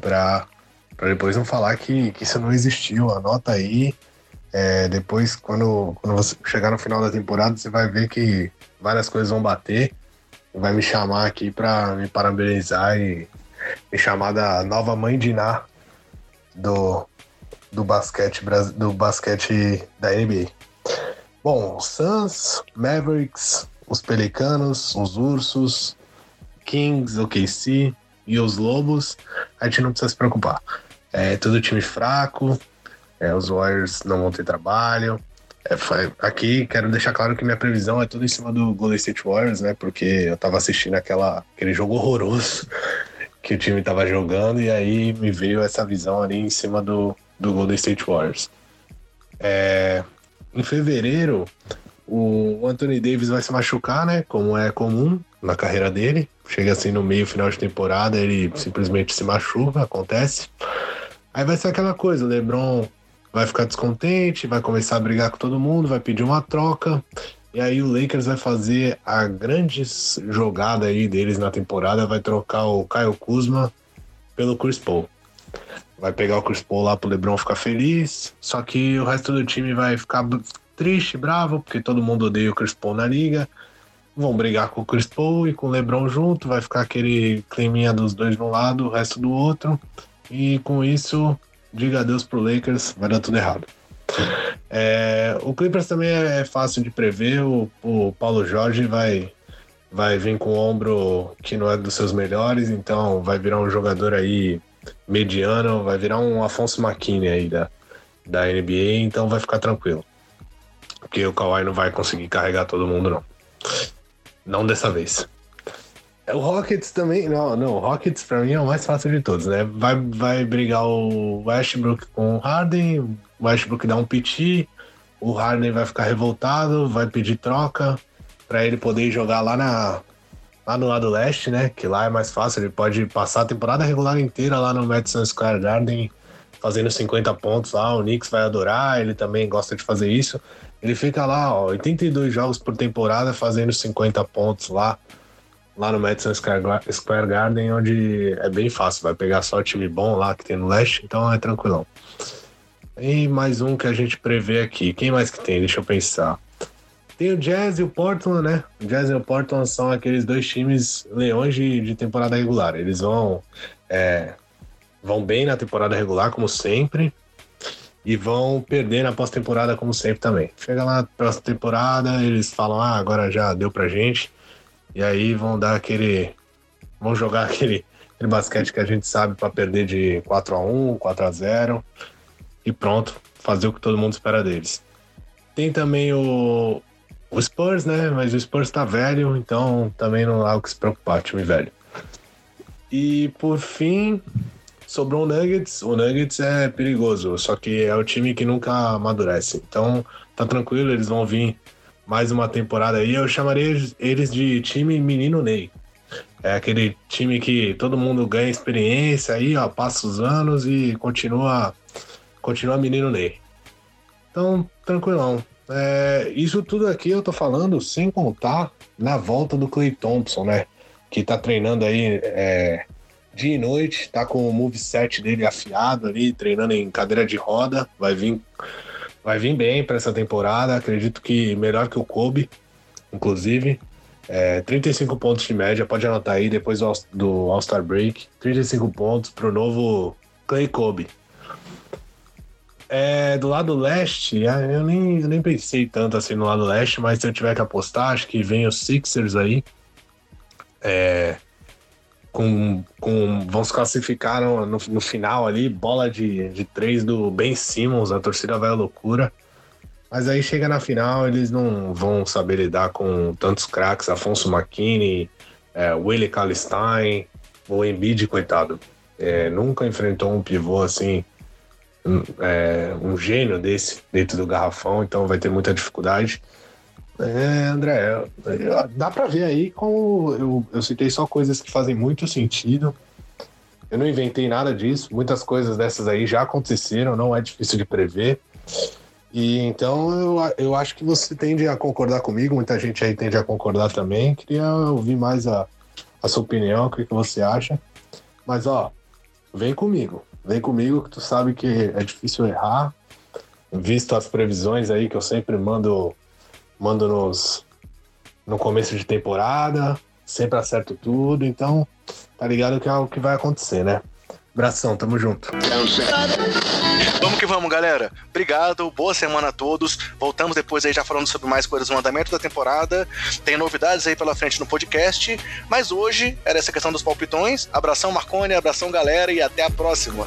para para depois não falar que, que isso não existiu. Anota aí. É, depois, quando, quando você chegar no final da temporada, você vai ver que várias coisas vão bater. Vai me chamar aqui para me parabenizar e me chamar da nova mãe de Ná do, do, basquete, do basquete da NBA. Bom, Suns, Mavericks, os Pelicanos, os Ursos, Kings, OKC e os Lobos, a gente não precisa se preocupar. É tudo time fraco, é, os Warriors não vão ter trabalho. É, foi, aqui quero deixar claro que minha previsão é tudo em cima do Golden State Warriors, né? Porque eu tava assistindo aquela, aquele jogo horroroso que o time tava jogando e aí me veio essa visão ali em cima do, do Golden State Warriors. É, em fevereiro, o Anthony Davis vai se machucar, né? Como é comum na carreira dele. Chega assim no meio, final de temporada, ele simplesmente se machuca, acontece. Aí vai ser aquela coisa, o LeBron vai ficar descontente, vai começar a brigar com todo mundo, vai pedir uma troca. E aí o Lakers vai fazer a grande jogada aí deles na temporada, vai trocar o Kyle Kuzma pelo Chris Paul. Vai pegar o Chris Paul lá pro LeBron ficar feliz, só que o resto do time vai ficar triste, bravo, porque todo mundo odeia o Chris Paul na liga. Vão brigar com o Chris Paul e com o LeBron junto, vai ficar aquele climinha dos dois de um lado, o resto do outro. E com isso, diga adeus pro Lakers, vai dar tudo errado. É, o Clippers também é fácil de prever, o, o Paulo Jorge vai, vai vir com o ombro que não é dos seus melhores, então vai virar um jogador aí mediano, vai virar um Afonso McKinney aí da, da NBA, então vai ficar tranquilo. Porque o Kawhi não vai conseguir carregar todo mundo, não. Não dessa vez. O Rockets também. Não, não, o Rockets pra mim é o mais fácil de todos, né? Vai, vai brigar o Westbrook com o Harden, o Westbrook dá um piti, o Harden vai ficar revoltado, vai pedir troca para ele poder jogar lá na lá no lado leste, né? Que lá é mais fácil, ele pode passar a temporada regular inteira lá no Madison Square Garden fazendo 50 pontos lá, o Knicks vai adorar, ele também gosta de fazer isso. Ele fica lá, ó, 82 jogos por temporada fazendo 50 pontos lá lá no Madison Square Garden, onde é bem fácil, vai pegar só time bom lá que tem no leste, então é tranquilão. E mais um que a gente prevê aqui. Quem mais que tem? Deixa eu pensar. Tem o Jazz e o Portland, né? O Jazz e o Portland são aqueles dois times leões de, de temporada regular. Eles vão, é, vão bem na temporada regular, como sempre, e vão perder na pós-temporada, como sempre também. Chega lá na próxima temporada, eles falam: ah, agora já deu pra gente. E aí vão dar aquele. Vão jogar aquele, aquele basquete que a gente sabe para perder de 4 a 1 4 a 0 e pronto, fazer o que todo mundo espera deles. Tem também o, o Spurs, né? Mas o Spurs tá velho, então também não há o que se preocupar, time velho. E por fim, sobrou o Nuggets. O Nuggets é perigoso, só que é o time que nunca amadurece. Então tá tranquilo, eles vão vir mais uma temporada aí, eu chamaria eles de time menino Ney. É aquele time que todo mundo ganha experiência aí, ó, passa os anos e continua, continua menino Ney. Então, tranquilão. É, isso tudo aqui eu tô falando sem contar na volta do Clay Thompson, né? Que tá treinando aí é, dia e noite, tá com o moveset dele afiado ali, treinando em cadeira de roda, vai vir vai vir bem para essa temporada. Acredito que melhor que o Kobe, inclusive. É, 35 pontos de média, pode anotar aí depois do All-Star Break. 35 pontos para o novo Clay Kobe. É, do lado leste, é, eu nem, eu nem pensei tanto assim no lado leste, mas se eu tiver que apostar, acho que vem os Sixers aí. É, com, com vão se classificar no, no, no, final ali, bola de, de três do Ben Simmons, a torcida vai à loucura. Mas aí chega na final, eles não vão saber lidar com tantos craques, Afonso McKinney, é, Willie Calistein, o Embiid, coitado. É, nunca enfrentou um pivô assim, é, um gênio desse dentro do garrafão, então vai ter muita dificuldade. É, André, dá para ver aí como eu, eu citei só coisas que fazem muito sentido. Eu não inventei nada disso, muitas coisas dessas aí já aconteceram, não é difícil de prever. E então eu, eu acho que você tende a concordar comigo, muita gente aí tende a concordar também. Queria ouvir mais a, a sua opinião, o que, que você acha. Mas ó, vem comigo, vem comigo que tu sabe que é difícil errar. Visto as previsões aí que eu sempre mando mando nos, no começo de temporada, sempre acerto tudo, então tá ligado que é o que vai acontecer, né? Abração, tamo junto. Vamos que vamos, galera. Obrigado, boa semana a todos. Voltamos depois aí já falando sobre mais coisas do andamento da temporada. Tem novidades aí pela frente no podcast. Mas hoje era essa questão dos palpitões. Abração, Marcone, abração, galera, e até a próxima.